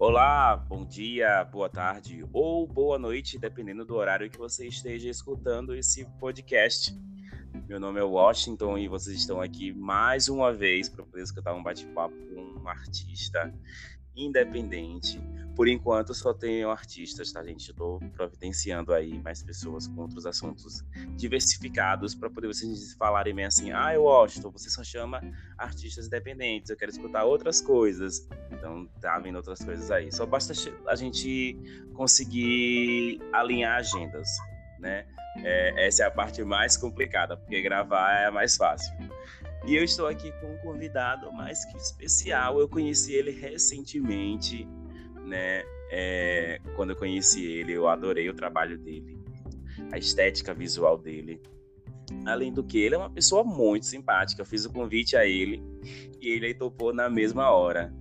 Olá, bom dia, boa tarde ou boa noite, dependendo do horário que você esteja escutando esse podcast. Meu nome é Washington e vocês estão aqui mais uma vez para poder escutar um bate-papo com um artista independente. Por enquanto, só tenho artistas, tá, gente? Estou providenciando aí mais pessoas com outros assuntos diversificados para poder vocês falarem bem assim: ah, eu Washington, você só chama artistas independentes, eu quero escutar outras coisas. Então, tá vindo outras coisas aí. Só basta a gente conseguir alinhar agendas, né? É, essa é a parte mais complicada, porque gravar é mais fácil. E eu estou aqui com um convidado mais que especial. Eu conheci ele recentemente, né? É, quando eu conheci ele, eu adorei o trabalho dele, a estética visual dele. Além do que, ele é uma pessoa muito simpática. Eu fiz o convite a ele e ele topou na mesma hora.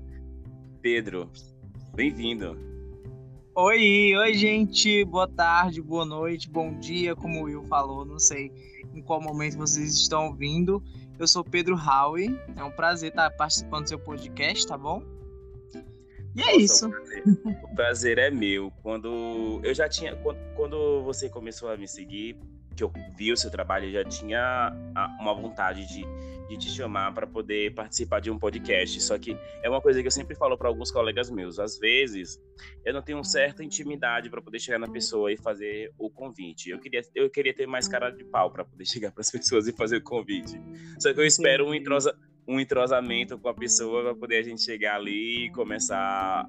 Pedro, bem-vindo. Oi, oi, gente. Boa tarde, boa noite, bom dia, como o Will falou. Não sei em qual momento vocês estão ouvindo. Eu sou Pedro Howe. É um prazer estar participando do seu podcast, tá bom? E é Nossa, isso. O prazer, o prazer, é meu. Quando eu já tinha, quando, quando você começou a me seguir, que eu vi o seu trabalho, eu já tinha uma vontade de de te chamar para poder participar de um podcast. Só que é uma coisa que eu sempre falo para alguns colegas meus. Às vezes, eu não tenho certa intimidade para poder chegar na pessoa e fazer o convite. Eu queria, eu queria ter mais cara de pau para poder chegar para as pessoas e fazer o convite. Só que eu espero um, entrosa, um entrosamento com a pessoa para poder a gente chegar ali e começar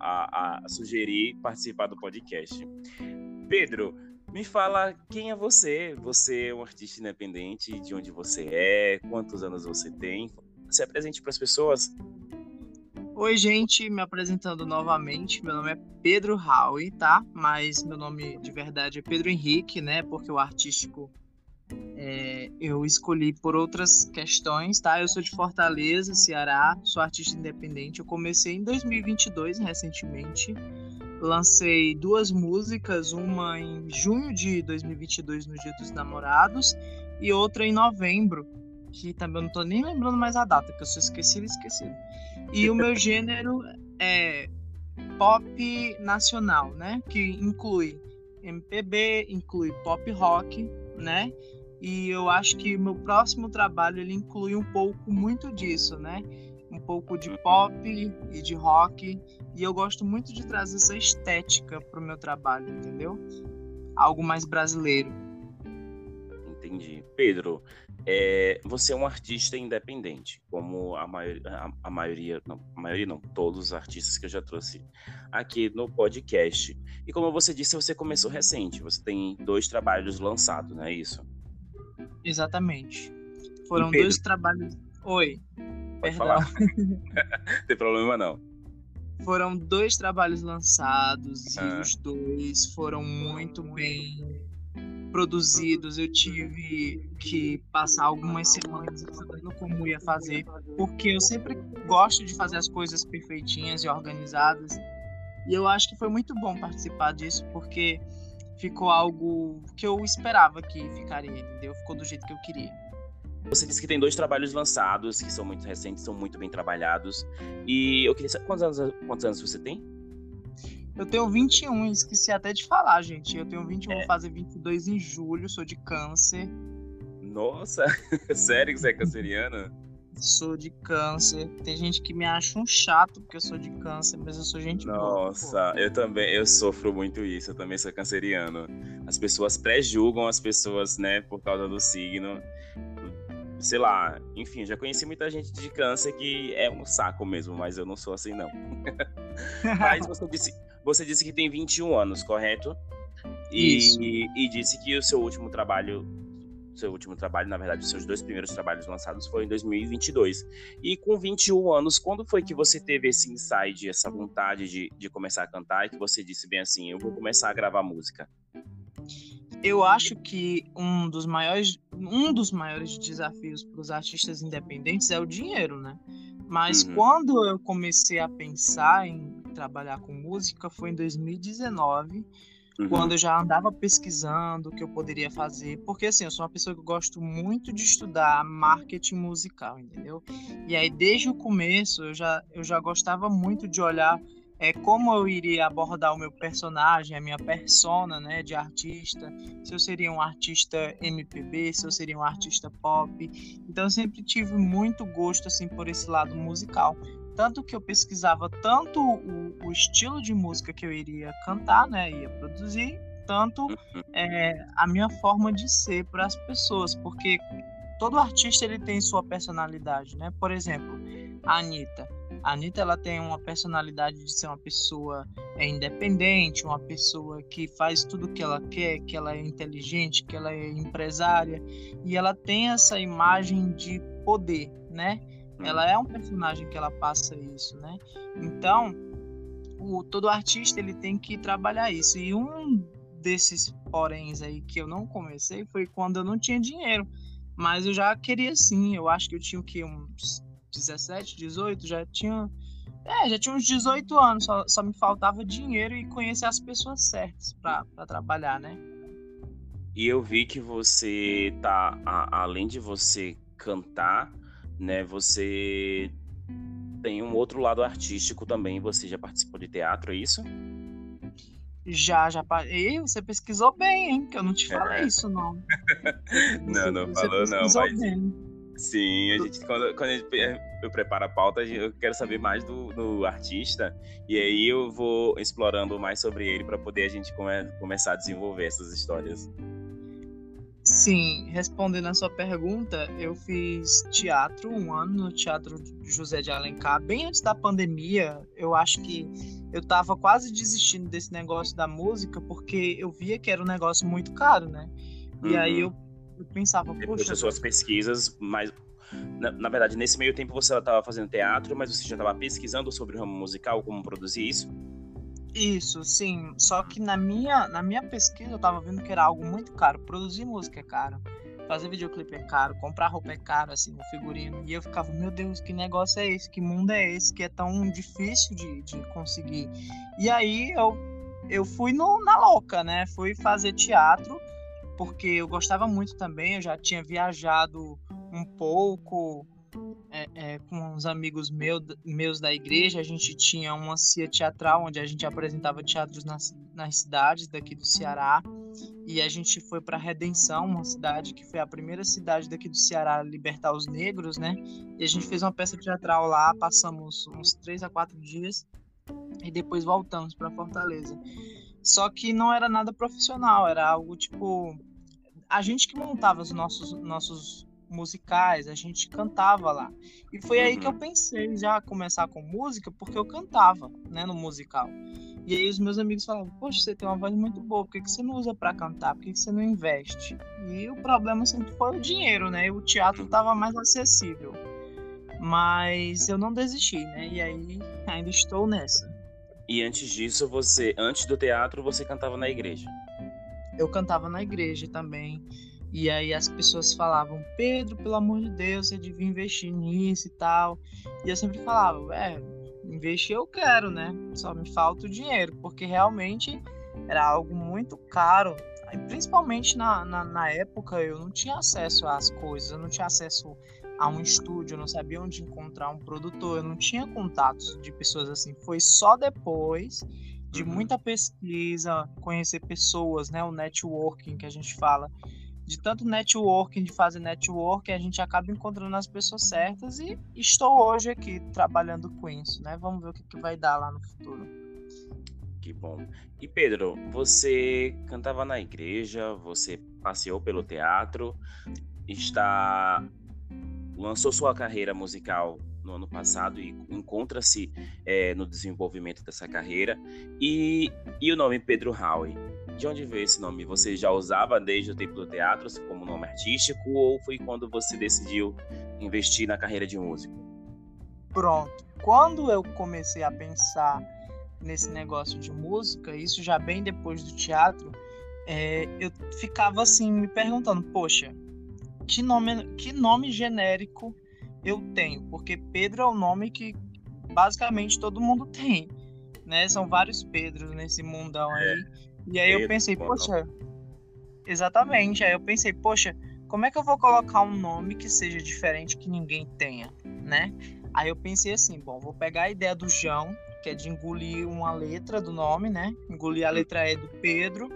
a, a sugerir participar do podcast. Pedro, me fala quem é você. Você é um artista independente, de onde você é, quantos anos você tem. Se apresente para as pessoas. Oi, gente, me apresentando novamente. Meu nome é Pedro Howe, tá? Mas meu nome de verdade é Pedro Henrique, né? Porque o artístico é, eu escolhi por outras questões, tá? Eu sou de Fortaleza, Ceará, sou artista independente. Eu comecei em 2022, recentemente lancei duas músicas, uma em junho de 2022 no Dia dos Namorados e outra em novembro, que também eu não tô nem lembrando mais a data, que eu sou esquecido esquecido. E o meu gênero é pop nacional, né? Que inclui MPB, inclui pop rock, né? E eu acho que meu próximo trabalho ele inclui um pouco muito disso, né? Um pouco de pop e de rock. E eu gosto muito de trazer essa estética para o meu trabalho, entendeu? Algo mais brasileiro. Entendi. Pedro, é, você é um artista independente, como a, maioria, a, a maioria, não, a maioria não, todos os artistas que eu já trouxe aqui no podcast. E como você disse, você começou recente, você tem dois trabalhos lançados, não é isso? Exatamente. Foram dois trabalhos. Oi. Pode Perdão. falar. Tem problema não. Foram dois trabalhos lançados ah. e os dois foram muito bem produzidos. Eu tive que passar algumas semanas estudando como ia fazer, porque eu sempre gosto de fazer as coisas perfeitinhas e organizadas. E eu acho que foi muito bom participar disso, porque ficou algo que eu esperava que ficaria, entendeu? Ficou do jeito que eu queria. Você disse que tem dois trabalhos lançados, que são muito recentes, são muito bem trabalhados. E eu queria saber quantos anos, quantos anos você tem? Eu tenho 21, esqueci até de falar, gente. Eu tenho 21, é. vou fazer 22 em julho, sou de câncer. Nossa, sério que você é canceriana? Sou de câncer. Tem gente que me acha um chato porque eu sou de câncer, mas eu sou gente Nossa, boa. Nossa, eu também, eu sofro muito isso, eu também sou canceriano. As pessoas pré-julgam as pessoas, né, por causa do signo sei lá, enfim, já conheci muita gente de câncer que é um saco mesmo, mas eu não sou assim, não. mas você disse, você disse que tem 21 anos, correto? E, e, e, disse que o seu último trabalho, seu último trabalho, na verdade, os seus dois primeiros trabalhos lançados foram em 2022. E com 21 anos, quando foi que você teve esse insight, essa vontade de, de começar a cantar e que você disse bem assim, eu vou começar a gravar música? Eu acho que um dos maiores, um dos maiores desafios para os artistas independentes é o dinheiro, né? Mas uhum. quando eu comecei a pensar em trabalhar com música foi em 2019, uhum. quando eu já andava pesquisando o que eu poderia fazer, porque assim, eu sou uma pessoa que gosto muito de estudar marketing musical, entendeu? E aí desde o começo eu já eu já gostava muito de olhar é, como eu iria abordar o meu personagem, a minha persona, né, de artista, se eu seria um artista MPB, se eu seria um artista pop. Então eu sempre tive muito gosto assim por esse lado musical, tanto que eu pesquisava tanto o, o estilo de música que eu iria cantar, né, ia produzir, tanto uhum. é, a minha forma de ser para as pessoas, porque todo artista ele tem sua personalidade, né? Por exemplo, a Anitta a Anitta ela tem uma personalidade de ser uma pessoa é, independente, uma pessoa que faz tudo o que ela quer, que ela é inteligente, que ela é empresária e ela tem essa imagem de poder, né? Hum. Ela é um personagem que ela passa isso, né? Então, o, todo artista ele tem que trabalhar isso. E um desses poréns aí que eu não comecei foi quando eu não tinha dinheiro. Mas eu já queria sim. Eu acho que eu tinha o que uns 17, 18, já tinha. É, já tinha uns 18 anos, só, só me faltava dinheiro e conhecer as pessoas certas para trabalhar, né? E eu vi que você tá, a, além de você cantar, né, você tem um outro lado artístico também. Você já participou de teatro, é isso? Já, já. E você pesquisou bem, hein? Que eu não te falei é. isso, não. não, não falou, não, mas. Bem. Sim, a gente, quando, quando a gente, eu preparo a pauta, eu quero saber mais do, do artista, e aí eu vou explorando mais sobre ele para poder a gente come, começar a desenvolver essas histórias. Sim, respondendo a sua pergunta, eu fiz teatro um ano no Teatro José de Alencar, bem antes da pandemia. Eu acho que eu tava quase desistindo desse negócio da música, porque eu via que era um negócio muito caro, né? E uhum. aí eu eu pensava, Depois das suas pesquisas, mas na, na, verdade, nesse meio tempo você estava fazendo teatro, mas você já estava pesquisando sobre o ramo musical, como produzir isso? Isso, sim. Só que na minha, na minha pesquisa eu estava vendo que era algo muito caro. Produzir música é caro, fazer videoclipe é caro, comprar roupa é caro, assim, o figurino. E eu ficava, meu Deus, que negócio é esse? Que mundo é esse que é tão difícil de, de conseguir? E aí eu, eu fui no, na louca, né? Fui fazer teatro porque eu gostava muito também, eu já tinha viajado um pouco é, é, com uns amigos meu, meus da igreja, a gente tinha uma cia teatral onde a gente apresentava teatros nas, nas cidades daqui do Ceará e a gente foi para Redenção, uma cidade que foi a primeira cidade daqui do Ceará a libertar os negros, né? E a gente fez uma peça teatral lá, passamos uns três a quatro dias e depois voltamos para Fortaleza. Só que não era nada profissional, era algo tipo a gente que montava os nossos, nossos musicais, a gente cantava lá. E foi aí que eu uhum. pensei já começar com música, porque eu cantava, né, no musical. E aí os meus amigos falavam, poxa, você tem uma voz muito boa, por que, que você não usa para cantar? Por que, que você não investe? E o problema sempre foi o dinheiro, né? E o teatro estava mais acessível. Mas eu não desisti, né? E aí ainda estou nessa. E antes disso, você, antes do teatro, você cantava na igreja? Eu cantava na igreja também. E aí as pessoas falavam, Pedro, pelo amor de Deus, você devia investir nisso e tal. E eu sempre falava, é, investir eu quero, né? Só me falta o dinheiro, porque realmente era algo muito caro. E principalmente na, na, na, época eu não tinha acesso às coisas, eu não tinha acesso a um estúdio, eu não sabia onde encontrar um produtor, eu não tinha contatos de pessoas assim. Foi só depois de uhum. muita pesquisa, conhecer pessoas, né? O networking que a gente fala. De tanto networking, de fazer networking, a gente acaba encontrando as pessoas certas e estou hoje aqui trabalhando com isso, né? Vamos ver o que, que vai dar lá no futuro. Que bom. E Pedro, você cantava na igreja, você passeou pelo teatro, está lançou sua carreira musical no ano passado e encontra-se é, no desenvolvimento dessa carreira. E, e o nome Pedro Howe? De onde veio esse nome? Você já usava desde o tempo do teatro como nome artístico ou foi quando você decidiu investir na carreira de músico? Pronto. Quando eu comecei a pensar nesse negócio de música, isso já bem depois do teatro, é, eu ficava assim me perguntando, poxa, que nome, que nome genérico eu tenho, porque Pedro é o nome que basicamente todo mundo tem, né? São vários Pedros nesse mundão é. aí. E aí Pedro, eu pensei, poxa, exatamente. Aí eu pensei, poxa, como é que eu vou colocar um nome que seja diferente que ninguém tenha, né? Aí eu pensei assim, bom, vou pegar a ideia do João, que é de engolir uma letra do nome, né? Engolir a letra E do Pedro.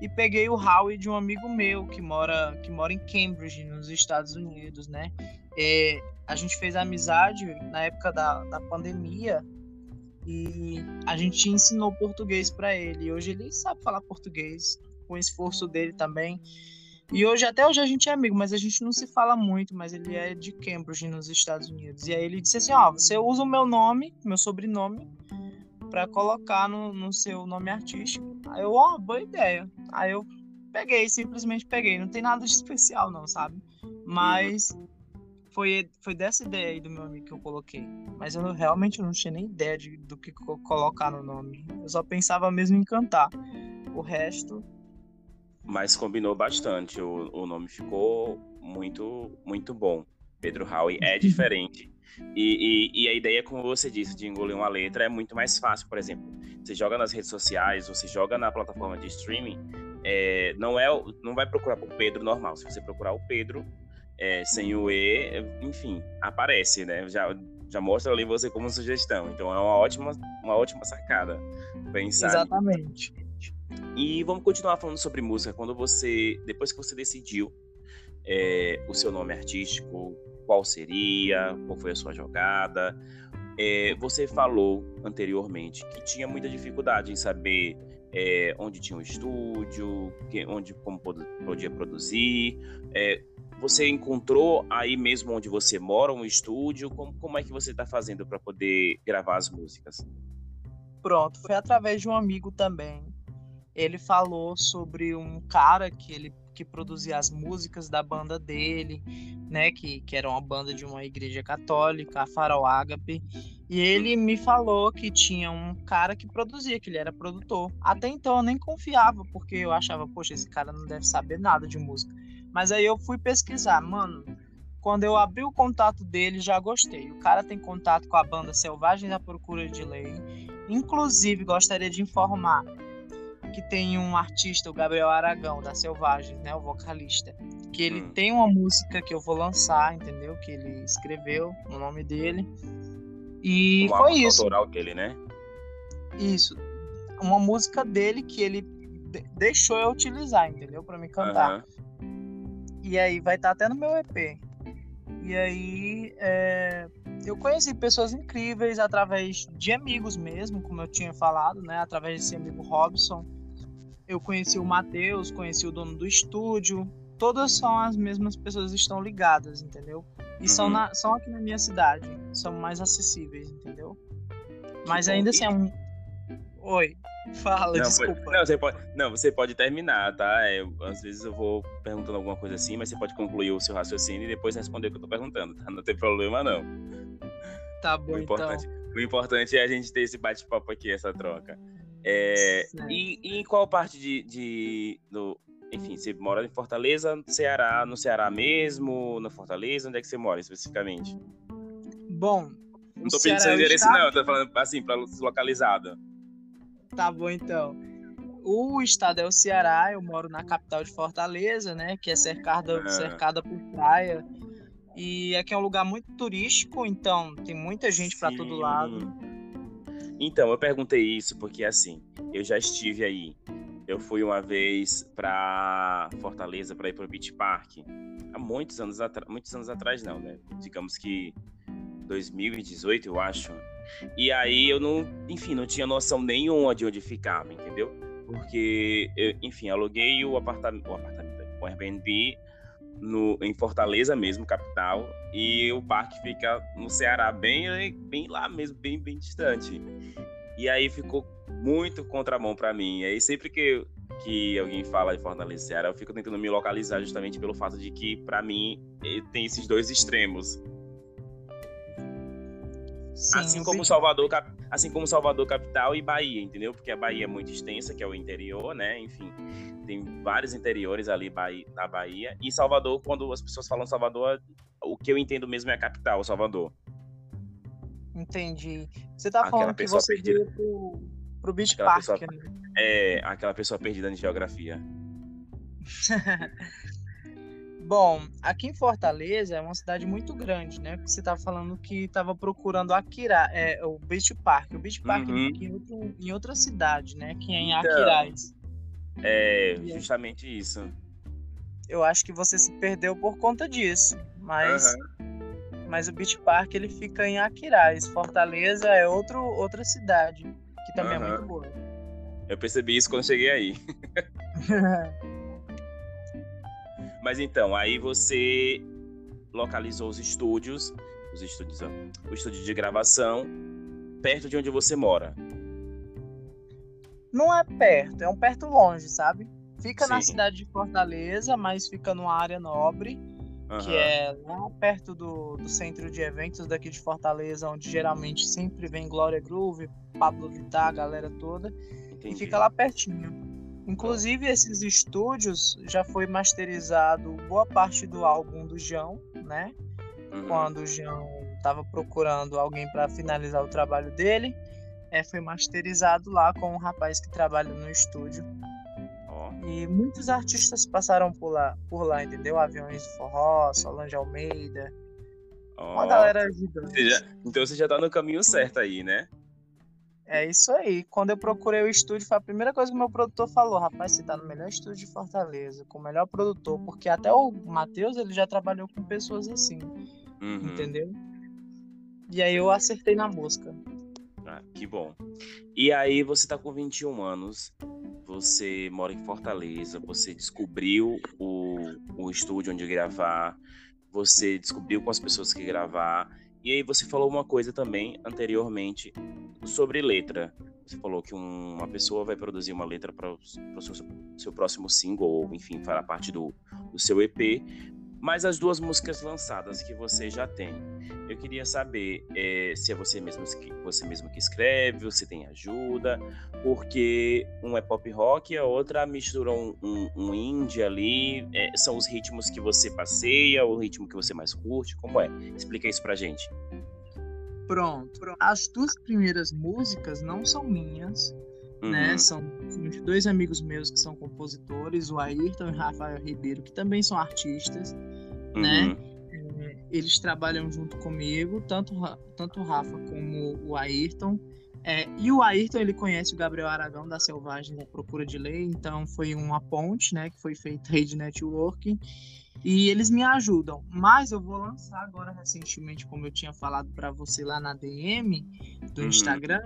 E peguei o Howie de um amigo meu que mora, que mora em Cambridge, nos Estados Unidos, né? É, a gente fez amizade na época da, da pandemia e a gente ensinou português para ele. E hoje ele sabe falar português, com o esforço dele também. E hoje, até hoje, a gente é amigo, mas a gente não se fala muito, mas ele é de Cambridge, nos Estados Unidos. E aí ele disse assim, ó, oh, você usa o meu nome, meu sobrenome, para colocar no, no seu nome artístico. Aí eu, ó, oh, boa ideia. Aí eu peguei, simplesmente peguei. Não tem nada de especial, não, sabe? Mas foi, foi dessa ideia aí do meu amigo que eu coloquei. Mas eu não, realmente não tinha nem ideia de, do que colocar no nome. Eu só pensava mesmo em cantar. O resto mas combinou bastante. O, o nome ficou muito, muito bom. Pedro Howe é diferente. E, e, e, a ideia, como você disse, de engolir uma letra é muito mais fácil. Por exemplo, você joga nas redes sociais, você joga na plataforma de streaming, é, não é, não vai procurar por Pedro normal. Se você procurar o Pedro é, sem o E, enfim, aparece, né? Já, já mostra ali você como sugestão. Então é uma ótima, uma ótima sacada pensar. Exatamente. E vamos continuar falando sobre música. Quando você, depois que você decidiu é, o seu nome artístico, qual seria, qual foi a sua jogada, é, você falou anteriormente que tinha muita dificuldade em saber é, onde tinha um estúdio, que, onde como podia produzir. É, você encontrou aí mesmo onde você mora um estúdio? Como, como é que você está fazendo para poder gravar as músicas? Pronto, foi através de um amigo também ele falou sobre um cara que ele que produzia as músicas da banda dele, né, que, que era uma banda de uma igreja católica, a Farol Ágape, e ele me falou que tinha um cara que produzia, que ele era produtor. Até então eu nem confiava, porque eu achava, poxa, esse cara não deve saber nada de música. Mas aí eu fui pesquisar, mano, quando eu abri o contato dele, já gostei. O cara tem contato com a banda Selvagem da Procura de Lei. Inclusive, gostaria de informar que tem um artista, o Gabriel Aragão, da Selvagens, né? O vocalista. Que ele hum. tem uma música que eu vou lançar, entendeu? Que ele escreveu no nome dele. E o foi isso. autoral dele, né? Isso. Uma música dele que ele deixou eu utilizar, entendeu? Para me cantar. Uhum. E aí vai estar tá até no meu EP. E aí é, eu conheci pessoas incríveis através de amigos mesmo, como eu tinha falado, né? Através desse amigo Robson eu conheci o Matheus, conheci o dono do estúdio. Todas são as mesmas pessoas estão ligadas, entendeu? E uhum. são, na, são aqui na minha cidade. São mais acessíveis, entendeu? Mas ainda assim é um. Oi, fala, não, desculpa. Pode, não, você pode, não, você pode terminar, tá? É, às vezes eu vou perguntando alguma coisa assim, mas você pode concluir o seu raciocínio e depois responder o que eu tô perguntando, tá? Não tem problema, não. Tá bom, o importante, então. O importante é a gente ter esse bate-papo aqui, essa troca. É, e, e, em qual parte de, de, do, enfim, você mora em Fortaleza, no Ceará, no Ceará mesmo, na Fortaleza, onde é que você mora especificamente? Bom, não tô pedindo seu endereço estado... não, tô falando assim, para localizado. Tá bom então. O estado é o Ceará, eu moro na capital de Fortaleza, né, que é cercada, ah. cercada por praia. E aqui é um lugar muito turístico, então tem muita gente para todo lado. Então, eu perguntei isso porque, assim, eu já estive aí. Eu fui uma vez para Fortaleza para ir para o Beach Park. Há muitos anos, muitos anos atrás, não, né? Digamos que 2018, eu acho. E aí eu não, enfim, não tinha noção nenhuma de onde ficava, entendeu? Porque, eu, enfim, aluguei o apartamento, o apartamento, o Airbnb no, em Fortaleza mesmo, capital, e o parque fica no Ceará, bem, bem lá mesmo, bem, bem distante. E aí ficou muito contramão para mim. E aí sempre que, que alguém fala de Fortaleza Ceará, eu fico tentando me localizar justamente pelo fato de que, para mim, tem esses dois extremos. Sim, assim como Salvador, assim como Salvador capital e Bahia, entendeu? Porque a Bahia é muito extensa, que é o interior, né? Enfim, tem vários interiores ali na Bahia. E Salvador, quando as pessoas falam Salvador, o que eu entendo mesmo é a capital, Salvador. Entendi. Você tá aquela falando que você perdida. veio pro, pro Beach aquela Park, pessoa, né? É, aquela pessoa perdida em geografia. Bom, aqui em Fortaleza é uma cidade muito grande, né? Você estava falando que estava procurando Akira, é, o Beach Park. O Beach Park uhum. fica em, outro, em, outra cidade, né? Que é em então, Aquiraz. É, justamente isso. Eu acho que você se perdeu por conta disso, mas uhum. mas o Beach Park ele fica em Aquiraz. Fortaleza é outro, outra cidade que também uhum. é muito boa. Eu percebi isso quando cheguei aí. Mas então, aí você localizou os estúdios, os estúdios, ó, o estúdio de gravação, perto de onde você mora. Não é perto, é um perto longe, sabe? Fica Sim. na cidade de Fortaleza, mas fica numa área nobre, uhum. que é lá perto do, do centro de eventos daqui de Fortaleza, onde geralmente sempre vem Glória Groove, Pablo Vittar, a galera toda. Entendi. E fica lá pertinho. Inclusive, esses estúdios já foi masterizado boa parte do álbum do João, né? Uhum. Quando o João estava procurando alguém para finalizar o trabalho dele, é, foi masterizado lá com um rapaz que trabalha no estúdio. Oh. E muitos artistas passaram por lá, por lá, entendeu? Aviões do Forró, Solange Almeida. Oh. Uma galera gigante. Você já, então você já está no caminho certo aí, né? É isso aí. Quando eu procurei o estúdio, foi a primeira coisa que o meu produtor falou: rapaz, você tá no melhor estúdio de Fortaleza, com o melhor produtor, porque até o Matheus ele já trabalhou com pessoas assim. Uhum. Entendeu? E aí eu acertei na música. Ah, que bom. E aí você tá com 21 anos, você mora em Fortaleza, você descobriu o, o estúdio onde gravar, você descobriu com as pessoas que gravar e aí você falou uma coisa também anteriormente sobre letra. Você falou que um, uma pessoa vai produzir uma letra para o seu, seu, próximo single, ou enfim, fará parte do, do seu EP, mas as duas músicas lançadas que você já tem, eu queria saber é, se é você mesmo que você mesmo que escreve, ou se tem ajuda, porque um é pop rock e a outra mistura um, um, um indie ali. É, são os ritmos que você passeia, o ritmo que você mais curte, como é? Explica isso pra gente. Pronto. As duas primeiras músicas não são minhas? Uhum. né? São de dois amigos meus que são compositores, o Ayrton e o Rafael Ribeiro, que também são artistas, né? uhum. né? eles trabalham junto comigo, tanto, tanto o Rafa como o Ayrton. É, e o Ayrton, ele conhece o Gabriel Aragão da Selvagem da Procura de Lei, então foi uma ponte, né, que foi feita aí de networking. E eles me ajudam. Mas eu vou lançar agora recentemente, como eu tinha falado para você lá na DM do uhum. Instagram,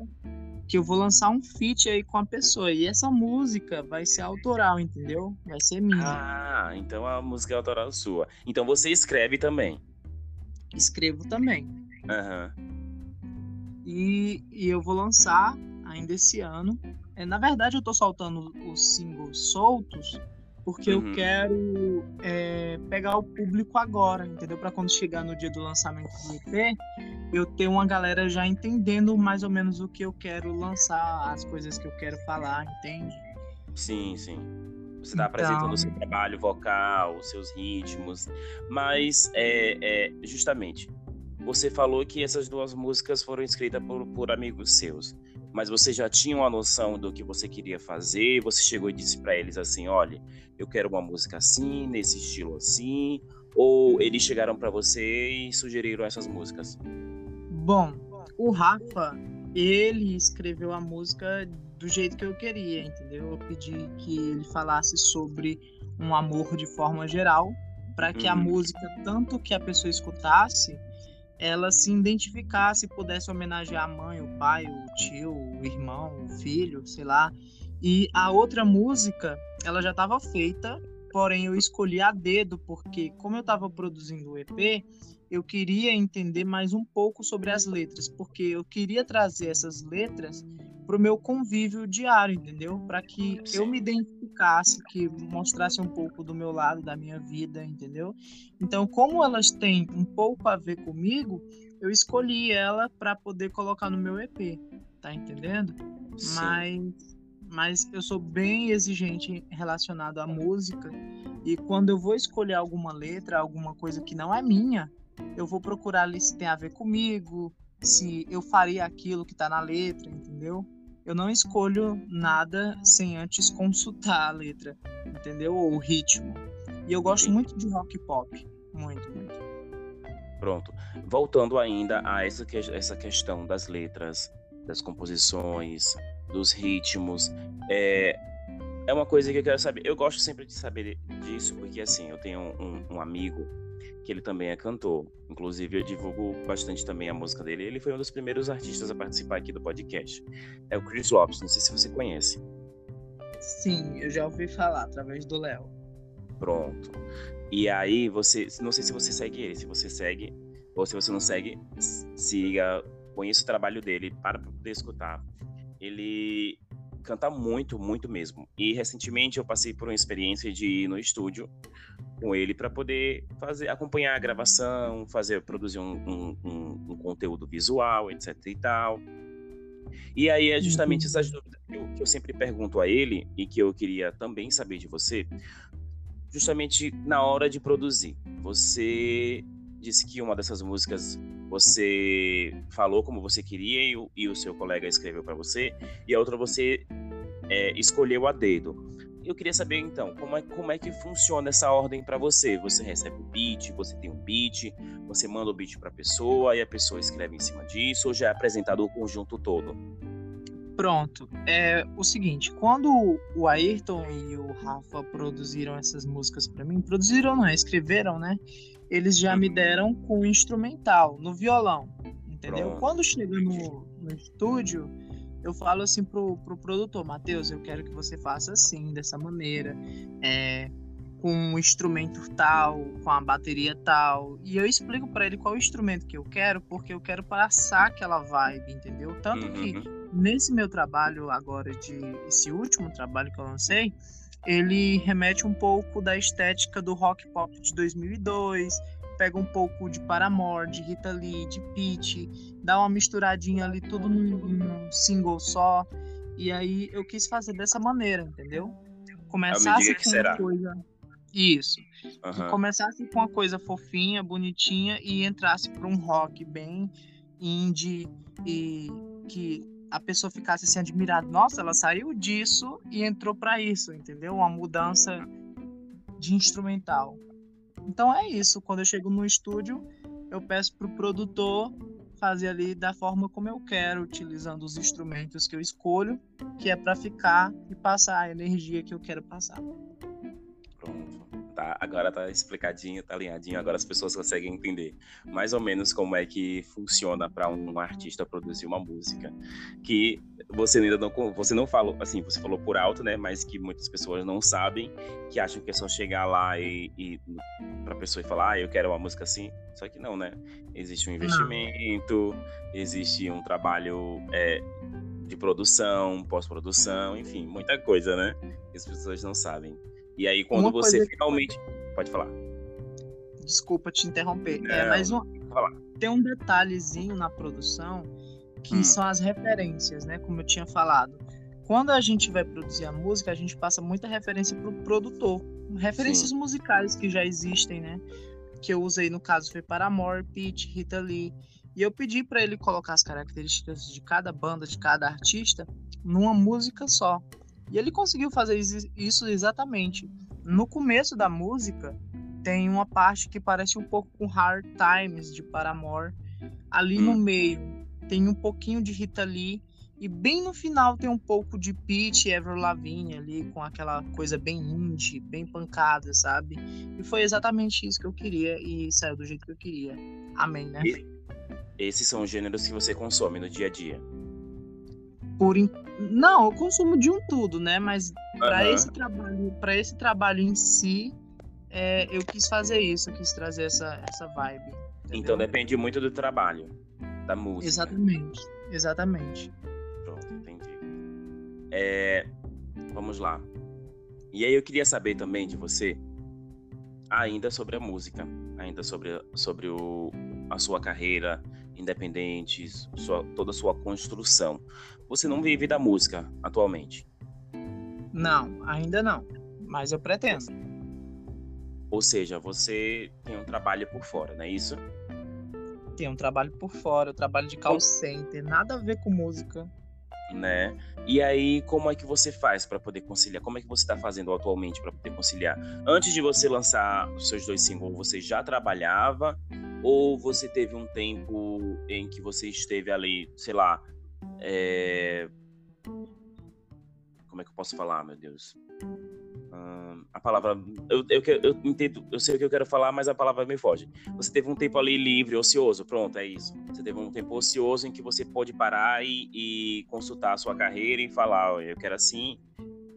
que eu vou lançar um feat aí com a pessoa. E essa música vai ser autoral, entendeu? Vai ser minha. Ah, então a música é autoral sua. Então você escreve também escrevo também. Uhum. E, e eu vou lançar ainda esse ano. É, na verdade, eu estou soltando os singles soltos porque uhum. eu quero é, pegar o público agora, entendeu? Para quando chegar no dia do lançamento do EP, eu ter uma galera já entendendo mais ou menos o que eu quero lançar, as coisas que eu quero falar, entende? Sim, sim. Você está então... apresentando o seu trabalho vocal, os seus ritmos, mas é, é, justamente você falou que essas duas músicas foram escritas por, por amigos seus, mas você já tinha uma noção do que você queria fazer? Você chegou e disse para eles assim, olha, eu quero uma música assim, nesse estilo assim, ou eles chegaram para você e sugeriram essas músicas? Bom, o Rafa, ele escreveu a música do jeito que eu queria, entendeu? Eu pedi que ele falasse sobre um amor de forma geral, para que uhum. a música, tanto que a pessoa escutasse, ela se identificasse, pudesse homenagear a mãe, o pai, o tio, o irmão, o filho, sei lá. E a outra música, ela já estava feita, porém eu escolhi a dedo, porque como eu estava produzindo o EP, eu queria entender mais um pouco sobre as letras, porque eu queria trazer essas letras para o meu convívio diário, entendeu? Para que eu me identificasse, que mostrasse um pouco do meu lado, da minha vida, entendeu? Então, como elas têm um pouco a ver comigo, eu escolhi ela para poder colocar no meu EP, tá entendendo? Sim. Mas, mas eu sou bem exigente relacionado à música e quando eu vou escolher alguma letra, alguma coisa que não é minha, eu vou procurar ali se tem a ver comigo, se eu faria aquilo que está na letra, entendeu? eu não escolho nada sem antes consultar a letra, entendeu? Ou o ritmo. E eu gosto muito de rock pop. Muito, muito. Pronto. Voltando ainda a essa, essa questão das letras, das composições, dos ritmos. É, é uma coisa que eu quero saber. Eu gosto sempre de saber disso, porque assim, eu tenho um, um amigo que ele também é cantor. Inclusive, eu divulgo bastante também a música dele. Ele foi um dos primeiros artistas a participar aqui do podcast. É o Chris Lopes, não sei se você conhece. Sim, eu já ouvi falar através do Léo. Pronto. E aí, você, não sei se você segue ele, se você segue, ou se você não segue, siga, conheça o trabalho dele para poder escutar. Ele canta muito, muito mesmo. E recentemente eu passei por uma experiência de ir no estúdio com ele para poder fazer, acompanhar a gravação, fazer, produzir um, um, um, um, conteúdo visual, etc e tal. E aí é justamente essas dúvidas que eu, que eu sempre pergunto a ele e que eu queria também saber de você, justamente na hora de produzir. Você disse que uma dessas músicas você falou como você queria e o, e o seu colega escreveu para você, e a outra você é, escolheu a dedo. Eu queria saber então, como é, como é que funciona essa ordem para você? Você recebe o beat, você tem um beat, você manda o beat para a pessoa e a pessoa escreve em cima disso, ou já é apresentado o conjunto todo? Pronto. É o seguinte, quando o Ayrton e o Rafa produziram essas músicas para mim, produziram não, escreveram, né? Eles já me uhum. deram com o instrumental, no violão, entendeu? Pronto. Quando chega no, no estúdio, eu falo assim pro, pro produtor, Matheus, eu quero que você faça assim, dessa maneira, é, com um instrumento tal, com a bateria tal, e eu explico para ele qual instrumento que eu quero, porque eu quero passar aquela vibe, entendeu? Tanto que uhum. nesse meu trabalho agora de esse último trabalho que eu lancei, ele remete um pouco da estética do rock pop de 2002, pega um pouco de Paramore, de Rita Lee, de Peach, dá uma misturadinha ali, tudo num, num single só. E aí eu quis fazer dessa maneira, entendeu? Começasse com uma coisa. Isso. Uhum. Começasse com uma coisa fofinha, bonitinha e entrasse para um rock bem indie e que a pessoa ficasse assim admirada. Nossa, ela saiu disso e entrou para isso, entendeu? Uma mudança de instrumental. Então é isso. Quando eu chego no estúdio, eu peço pro produtor fazer ali da forma como eu quero, utilizando os instrumentos que eu escolho, que é para ficar e passar a energia que eu quero passar. Pronto. Tá, agora tá explicadinho, tá alinhadinho, agora as pessoas conseguem entender mais ou menos como é que funciona para um artista produzir uma música. Que você ainda não você não falou, assim, você falou por alto, né, mas que muitas pessoas não sabem, que acham que é só chegar lá e, e pra pessoa e falar, ah, eu quero uma música assim. Só que não, né? Existe um investimento, existe um trabalho é, de produção, pós-produção, enfim, muita coisa, né? Que as pessoas não sabem. E aí, quando uma você finalmente. Que... Pode falar. Desculpa te interromper. Não, é, mas uma... tem um detalhezinho na produção que hum. são as referências, né? Como eu tinha falado. Quando a gente vai produzir a música, a gente passa muita referência pro produtor. Referências Sim. musicais que já existem, né? Que eu usei no caso foi Paramore, Pitch, Rita Lee. E eu pedi para ele colocar as características de cada banda, de cada artista, numa música só. E ele conseguiu fazer isso exatamente. No começo da música, tem uma parte que parece um pouco com Hard Times de Paramore. Ali hum. no meio tem um pouquinho de Rita Lee e bem no final tem um pouco de Pete e Avril Lavigne ali com aquela coisa bem indie, bem pancada, sabe? E foi exatamente isso que eu queria e saiu do jeito que eu queria. Amém, né? E esses são os gêneros que você consome no dia a dia. Por. Não, eu consumo de um tudo, né? Mas uhum. para esse trabalho, para esse trabalho em si, é, eu quis fazer isso, eu quis trazer essa, essa vibe. Entendeu? Então depende muito do trabalho, da música. Exatamente, exatamente. Pronto, entendi. É, vamos lá. E aí eu queria saber também de você, ainda sobre a música, ainda sobre, sobre o, a sua carreira independente, sua, toda a sua construção. Você não vive da música atualmente? Não, ainda não. Mas eu pretendo. Ou seja, você tem um trabalho por fora, não é isso? Tem um trabalho por fora, eu trabalho de call center, nada a ver com música. né? E aí, como é que você faz para poder conciliar? Como é que você está fazendo atualmente para poder conciliar? Antes de você lançar os seus dois singles, você já trabalhava ou você teve um tempo em que você esteve ali, sei lá, é... como é que eu posso falar, meu Deus? a palavra. Eu, eu, eu, entendo, eu sei o que eu quero falar, mas a palavra me foge. Você teve um tempo ali livre, ocioso, pronto, é isso. Você teve um tempo ocioso em que você pode parar e, e consultar a sua carreira e falar, oh, eu quero assim.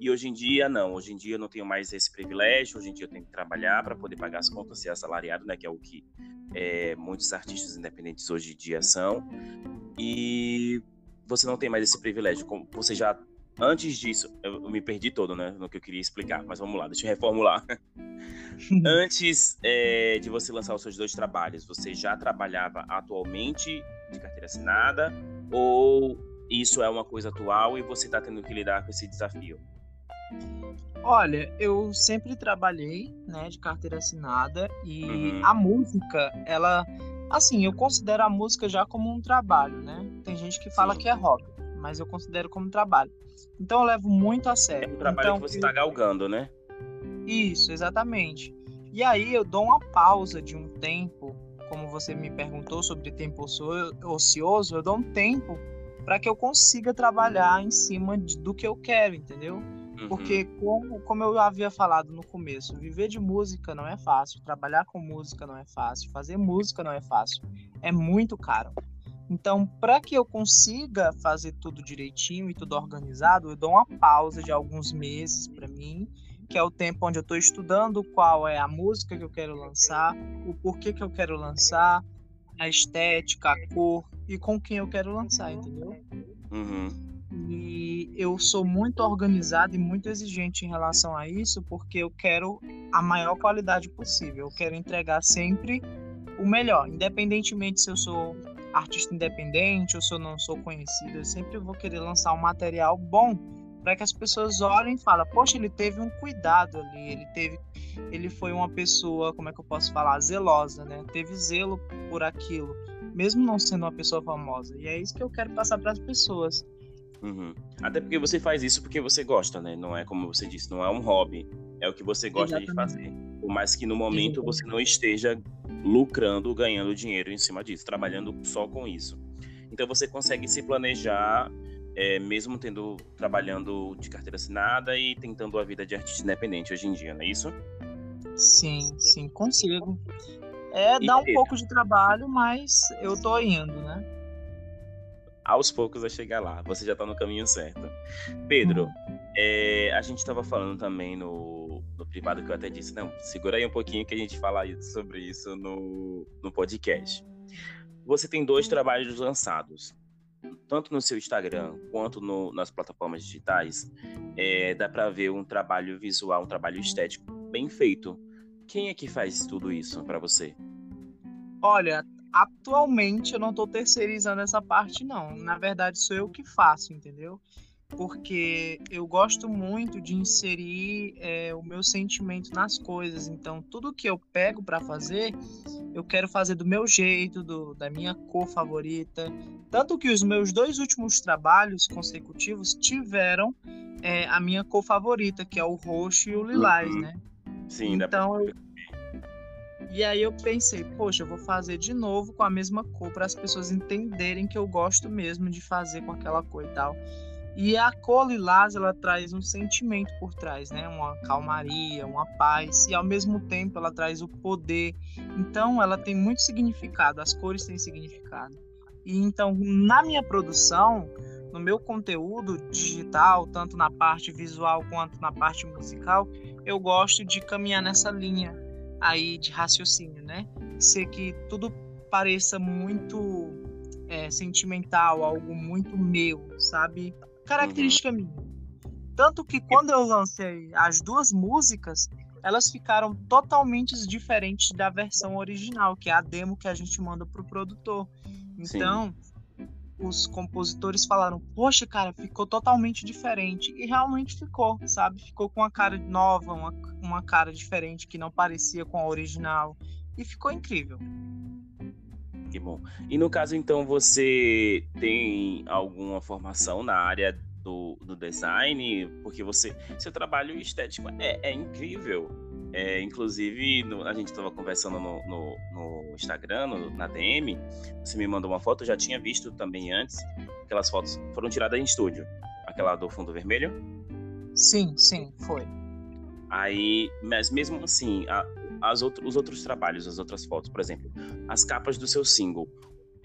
E hoje em dia, não. Hoje em dia eu não tenho mais esse privilégio. Hoje em dia eu tenho que trabalhar para poder pagar as contas, ser assalariado, né? Que é o que é, muitos artistas independentes hoje em dia são. E você não tem mais esse privilégio. Você já Antes disso, eu, me perdi todo, né, no que eu queria explicar, mas vamos lá, deixa eu reformular. Antes é, de você lançar os seus dois trabalhos, você já trabalhava atualmente de carteira assinada ou isso é uma coisa atual e você está tendo que lidar com esse desafio? Olha, eu sempre trabalhei, né, de carteira assinada e uhum. a música, ela, assim, eu considero a música já como um trabalho, né? Tem gente que fala Sim. que é hobby, mas eu considero como trabalho. Então eu levo muito a sério. É um trabalho então, que você está galgando, né? Isso, exatamente. E aí eu dou uma pausa de um tempo, como você me perguntou sobre tempo ocioso, eu dou um tempo para que eu consiga trabalhar em cima de, do que eu quero, entendeu? Uhum. Porque, como, como eu havia falado no começo, viver de música não é fácil, trabalhar com música não é fácil, fazer música não é fácil, é muito caro. Então, para que eu consiga fazer tudo direitinho e tudo organizado, eu dou uma pausa de alguns meses para mim, que é o tempo onde eu estou estudando qual é a música que eu quero lançar, o porquê que eu quero lançar, a estética, a cor e com quem eu quero lançar, entendeu? Uhum. E eu sou muito organizado e muito exigente em relação a isso, porque eu quero a maior qualidade possível. Eu quero entregar sempre o melhor, independentemente se eu sou artista independente ou se eu não sou conhecido, eu sempre vou querer lançar um material bom para que as pessoas olhem e falem, poxa, ele teve um cuidado ali, ele teve, ele foi uma pessoa, como é que eu posso falar, zelosa, né? Teve zelo por aquilo, mesmo não sendo uma pessoa famosa. E é isso que eu quero passar para as pessoas. Uhum. Até porque você faz isso porque você gosta, né? Não é como você disse, não é um hobby, é o que você gosta Exatamente. de fazer. Por mais que no momento Exatamente. você não esteja lucrando, ganhando dinheiro em cima disso, trabalhando só com isso. Então você consegue se planejar, é, mesmo tendo trabalhando de carteira assinada e tentando a vida de artista independente hoje em dia, não é isso? Sim, sim, consigo. É, e dá um pouco de trabalho, mas eu tô indo, né? Aos poucos a chegar lá, você já tá no caminho certo. Pedro, hum. é, a gente estava falando também no, no privado que eu até disse, não, segura aí um pouquinho que a gente fala sobre isso no, no podcast. Você tem dois trabalhos lançados, tanto no seu Instagram quanto no, nas plataformas digitais, é, dá para ver um trabalho visual, um trabalho estético bem feito. Quem é que faz tudo isso para você? Olha, atualmente eu não estou terceirizando essa parte, não. Na verdade, sou eu que faço, entendeu? porque eu gosto muito de inserir é, o meu sentimento nas coisas. Então, tudo que eu pego para fazer, eu quero fazer do meu jeito, do, da minha cor favorita. Tanto que os meus dois últimos trabalhos consecutivos tiveram é, a minha cor favorita, que é o roxo e o lilás, uhum. né? Sim, então, eu... E aí eu pensei, poxa, eu vou fazer de novo com a mesma cor para as pessoas entenderem que eu gosto mesmo de fazer com aquela cor e tal. E a cor lilás, ela traz um sentimento por trás, né? Uma calmaria, uma paz, e ao mesmo tempo ela traz o poder. Então, ela tem muito significado, as cores têm significado. E então, na minha produção, no meu conteúdo digital, tanto na parte visual quanto na parte musical, eu gosto de caminhar nessa linha aí de raciocínio, né? Ser que tudo pareça muito é, sentimental, algo muito meu, sabe? característica uhum. minha. Tanto que quando eu lancei as duas músicas, elas ficaram totalmente diferentes da versão original, que é a demo que a gente manda pro produtor. Então, Sim. Os compositores falaram: "Poxa, cara, ficou totalmente diferente". E realmente ficou, sabe? Ficou com uma cara nova, uma, uma cara diferente que não parecia com a original e ficou incrível. Que bom. E no caso, então, você tem alguma formação na área do, do design? Porque você, seu trabalho estético é, é incrível. É, inclusive, no, a gente estava conversando no, no, no Instagram, na DM, você me mandou uma foto, eu já tinha visto também antes. Aquelas fotos foram tiradas em estúdio. Aquela do fundo vermelho? Sim, sim, foi. Aí, mas mesmo assim, a, as outro, os outros trabalhos, as outras fotos, por exemplo, as capas do seu single.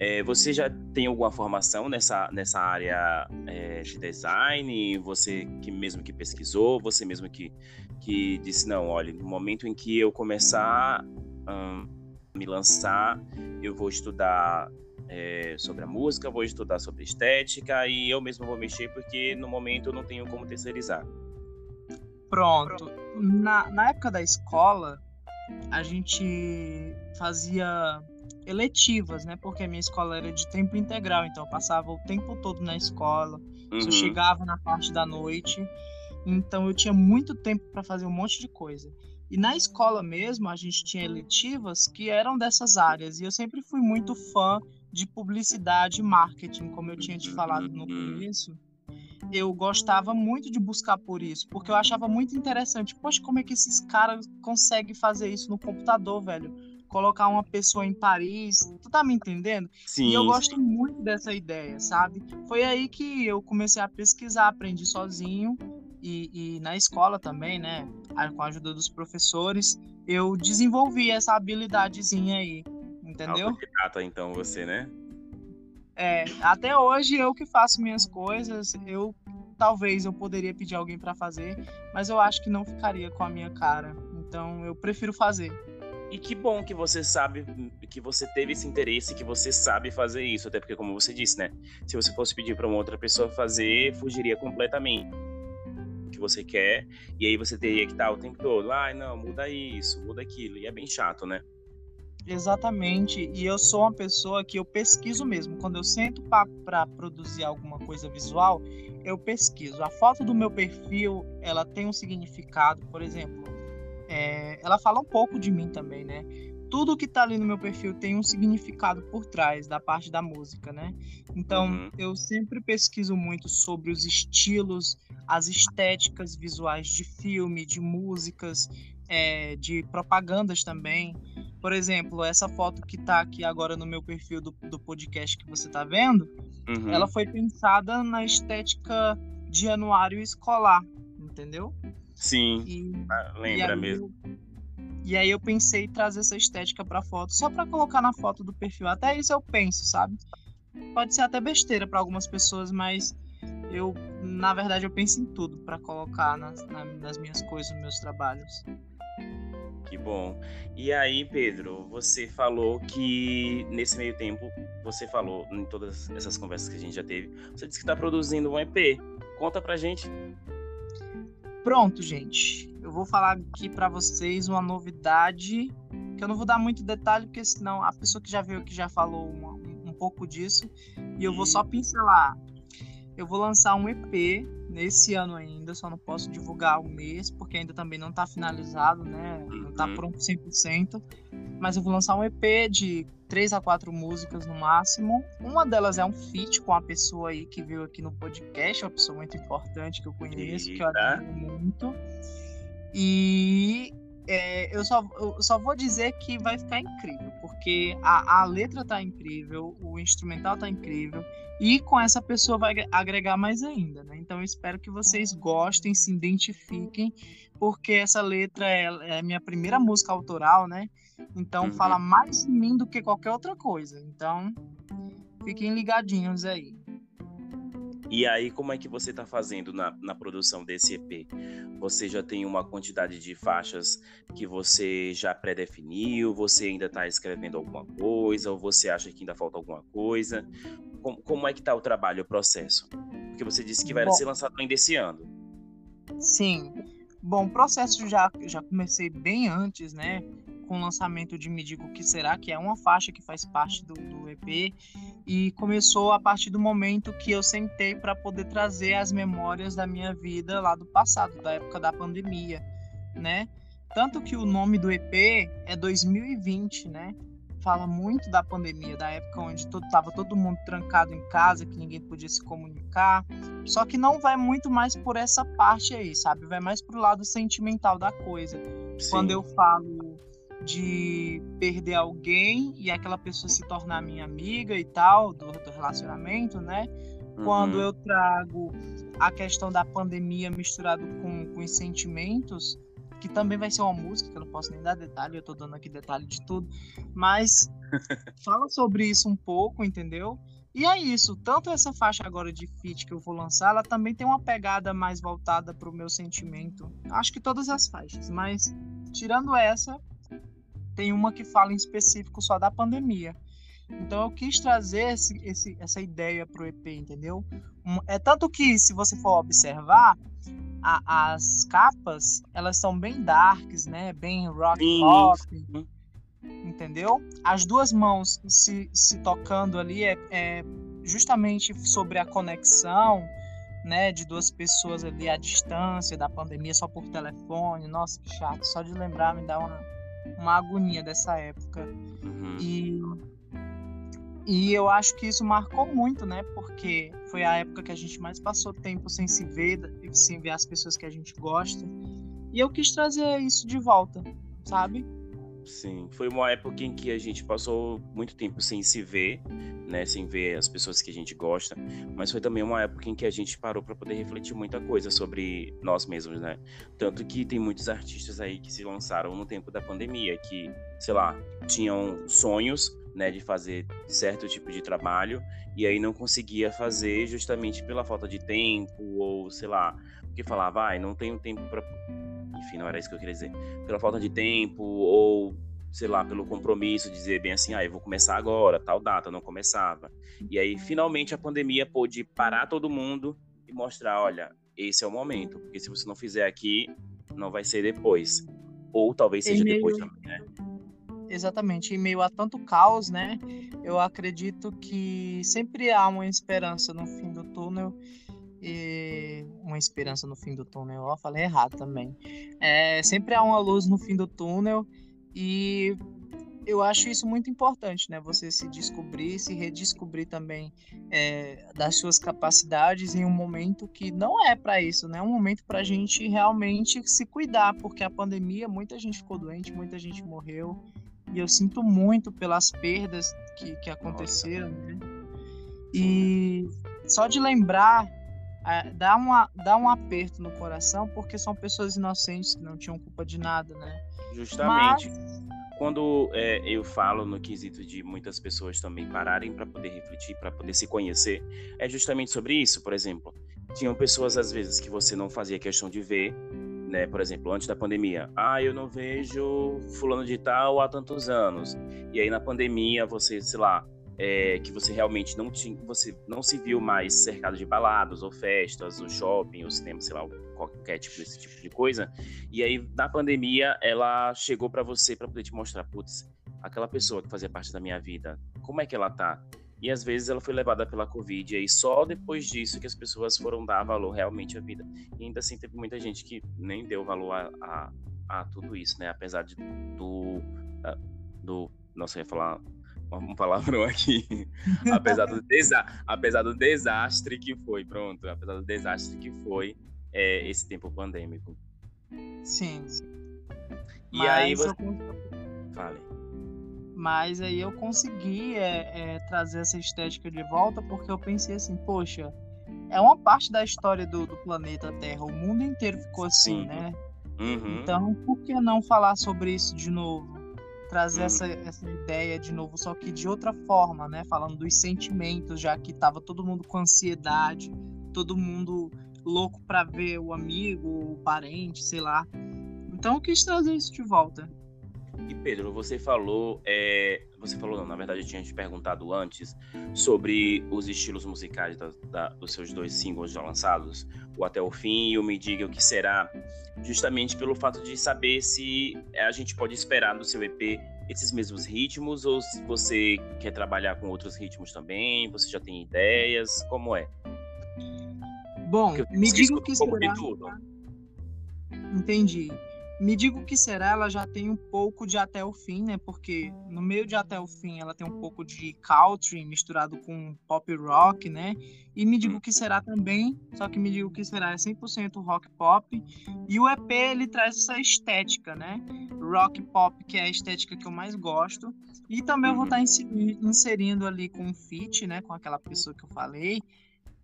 É, você já tem alguma formação nessa, nessa área é, de design? Você que mesmo que pesquisou, você mesmo que, que disse, não, olha, no momento em que eu começar a me lançar, eu vou estudar é, sobre a música, vou estudar sobre estética e eu mesmo vou mexer porque no momento eu não tenho como terceirizar. Pronto. Na, na época da escola, a gente fazia eletivas, né? Porque a minha escola era de tempo integral, então eu passava o tempo todo na escola, uhum. só chegava na parte da noite, então eu tinha muito tempo para fazer um monte de coisa. E na escola mesmo, a gente tinha eletivas que eram dessas áreas, e eu sempre fui muito fã de publicidade e marketing, como eu tinha te falado no uhum. começo eu gostava muito de buscar por isso, porque eu achava muito interessante. Poxa, como é que esses caras conseguem fazer isso no computador, velho? Colocar uma pessoa em Paris, tu tá me entendendo? Sim. E eu gosto muito dessa ideia, sabe? Foi aí que eu comecei a pesquisar, aprendi sozinho e, e na escola também, né? Com a ajuda dos professores, eu desenvolvi essa habilidadezinha aí, entendeu? Autodidata, então, você, né? É, até hoje eu que faço minhas coisas, eu talvez eu poderia pedir alguém para fazer, mas eu acho que não ficaria com a minha cara. Então eu prefiro fazer. E que bom que você sabe, que você teve esse interesse, que você sabe fazer isso, até porque como você disse, né? Se você fosse pedir para uma outra pessoa fazer, fugiria completamente que você quer, e aí você teria que estar o tempo todo, ai, ah, não, muda isso, muda aquilo, e é bem chato, né? Exatamente. E eu sou uma pessoa que eu pesquiso mesmo. Quando eu sento para produzir alguma coisa visual, eu pesquiso. A foto do meu perfil, ela tem um significado, por exemplo, é, ela fala um pouco de mim também, né? Tudo que tá ali no meu perfil tem um significado por trás da parte da música, né? Então, uhum. eu sempre pesquiso muito sobre os estilos, as estéticas visuais de filme, de músicas, é, de propagandas também. Por exemplo, essa foto que está aqui agora no meu perfil do, do podcast que você está vendo, uhum. ela foi pensada na estética de anuário escolar, entendeu? Sim, e, ah, lembra e mesmo. Eu, e aí eu pensei em trazer essa estética para foto, só para colocar na foto do perfil. Até isso eu penso, sabe? Pode ser até besteira para algumas pessoas, mas eu, na verdade, eu penso em tudo para colocar nas, nas minhas coisas, nos meus trabalhos. Que bom. E aí, Pedro, você falou que nesse meio tempo, você falou em todas essas conversas que a gente já teve, você disse que está produzindo um EP. Conta pra gente. Pronto, gente. Eu vou falar aqui para vocês uma novidade, que eu não vou dar muito detalhe, porque senão a pessoa que já veio aqui já falou uma, um pouco disso, e eu vou só pincelar. Eu vou lançar um EP nesse ano ainda, só não posso divulgar o mês, porque ainda também não está finalizado, né? Não está uhum. pronto 100%. Mas eu vou lançar um EP de três a quatro músicas no máximo. Uma delas é um feat com a pessoa aí que veio aqui no podcast, uma pessoa muito importante que eu conheço, Eita. que eu admiro muito. E é, eu, só, eu só vou dizer que vai ficar incrível, porque a, a letra tá incrível, o instrumental tá incrível, e com essa pessoa vai agregar mais ainda, né? Então eu espero que vocês gostem, se identifiquem, porque essa letra é, é minha primeira música autoral, né? Então uhum. fala mais de mim do que qualquer outra coisa. Então fiquem ligadinhos aí. E aí, como é que você está fazendo na, na produção desse EP? Você já tem uma quantidade de faixas que você já pré-definiu? Você ainda está escrevendo alguma coisa? Ou você acha que ainda falta alguma coisa? Como, como é que está o trabalho, o processo? Porque você disse que vai Bom, ser lançado ainda esse ano. Sim. Bom, o processo já, já comecei bem antes, né? Com o lançamento de Me Digo Que Será, que é uma faixa que faz parte do, do EP, e começou a partir do momento que eu sentei para poder trazer as memórias da minha vida lá do passado, da época da pandemia, né? Tanto que o nome do EP é 2020, né? fala muito da pandemia, da época onde todo, tava todo mundo trancado em casa, que ninguém podia se comunicar. Só que não vai muito mais por essa parte aí, sabe? Vai mais pro lado sentimental da coisa. Sim. Quando eu falo de perder alguém e aquela pessoa se tornar minha amiga e tal, do, do relacionamento, né? Uhum. Quando eu trago a questão da pandemia misturado com, com os sentimentos, que também vai ser uma música, que eu não posso nem dar detalhe, eu tô dando aqui detalhe de tudo, mas fala sobre isso um pouco, entendeu? E é isso, tanto essa faixa agora de feat que eu vou lançar, ela também tem uma pegada mais voltada pro meu sentimento. Acho que todas as faixas, mas tirando essa, tem uma que fala em específico só da pandemia. Então eu quis trazer esse, esse, essa ideia pro EP, entendeu? É tanto que, se você for observar, a, as capas, elas são bem darks, né? Bem rock rock. Entendeu? As duas mãos se, se tocando ali é, é justamente sobre a conexão, né, de duas pessoas ali à distância da pandemia só por telefone. Nossa, que chato. Só de lembrar me dá uma, uma agonia dessa época. Uhum. E e eu acho que isso marcou muito, né? Porque foi a época que a gente mais passou tempo sem se ver, sem ver as pessoas que a gente gosta. E eu quis trazer isso de volta, sabe? Sim, foi uma época em que a gente passou muito tempo sem se ver, né, sem ver as pessoas que a gente gosta, mas foi também uma época em que a gente parou para poder refletir muita coisa sobre nós mesmos, né? Tanto que tem muitos artistas aí que se lançaram no tempo da pandemia, que, sei lá, tinham sonhos, né, de fazer certo tipo de trabalho e aí não conseguia fazer justamente pela falta de tempo ou sei lá, porque falava, vai, ah, não tenho tempo para enfim, não era isso que eu queria dizer. Pela falta de tempo ou sei lá, pelo compromisso, dizer bem assim, ah, eu vou começar agora, tal data, não começava. E aí, finalmente, a pandemia pôde parar todo mundo e mostrar, olha, esse é o momento, porque se você não fizer aqui, não vai ser depois. Ou talvez seja meio... depois também, né? Exatamente, em meio a tanto caos, né? Eu acredito que sempre há uma esperança no fim uma esperança no fim do túnel. Eu falei errado também. É, sempre há uma luz no fim do túnel e eu acho isso muito importante, né? Você se descobrir, se redescobrir também é, das suas capacidades em um momento que não é para isso, né? É um momento para a gente realmente se cuidar, porque a pandemia, muita gente ficou doente, muita gente morreu. E eu sinto muito pelas perdas que, que aconteceram, né? E só de lembrar, dá, uma, dá um aperto no coração, porque são pessoas inocentes que não tinham culpa de nada, né? Justamente. Mas... Quando é, eu falo no quesito de muitas pessoas também pararem para poder refletir, para poder se conhecer, é justamente sobre isso. Por exemplo, tinham pessoas às vezes que você não fazia questão de ver, né? Por exemplo, antes da pandemia, ah, eu não vejo fulano de tal há tantos anos. E aí na pandemia você, sei lá, é, que você realmente não tinha, você não se viu mais cercado de baladas ou festas, ou shopping, ou cinema, sei lá, qualquer tipo desse tipo de coisa. E aí na pandemia ela chegou para você para poder te mostrar, putz, aquela pessoa que fazia parte da minha vida, como é que ela tá? E às vezes ela foi levada pela Covid, e aí só depois disso que as pessoas foram dar valor realmente à vida. E ainda assim teve muita gente que nem deu valor a, a, a tudo isso, né? Apesar de, do, do. Nossa, eu ia falar um palavrão aqui. apesar, do desa apesar do desastre que foi, pronto. Apesar do desastre que foi é, esse tempo pandêmico. Sim, sim. E Mas aí você. Fale. Mas aí eu consegui é, é, trazer essa estética de volta porque eu pensei assim, poxa, é uma parte da história do, do planeta Terra. O mundo inteiro ficou assim, Sim. né? Uhum. Então, por que não falar sobre isso de novo? Trazer uhum. essa, essa ideia de novo, só que de outra forma, né? Falando dos sentimentos, já que tava todo mundo com ansiedade, todo mundo louco para ver o amigo, o parente, sei lá. Então eu quis trazer isso de volta. E Pedro, você falou, é, você falou não, na verdade eu tinha te perguntado antes sobre os estilos musicais da, da, dos seus dois singles já lançados, o Até o Fim e o Me Diga o que será, justamente pelo fato de saber se a gente pode esperar no seu EP esses mesmos ritmos ou se você quer trabalhar com outros ritmos também, você já tem ideias, como é? Bom, me diga o que será. Entendi. Me Digo o Que Será, ela já tem um pouco de Até o Fim, né? Porque no meio de Até o Fim ela tem um pouco de country misturado com pop rock, né? E Me Digo o Que Será também, só que Me Digo o Que Será é 100% rock pop. E o EP, ele traz essa estética, né? Rock pop, que é a estética que eu mais gosto. E também eu vou estar uhum. tá inserindo ali com um feat, né? Com aquela pessoa que eu falei.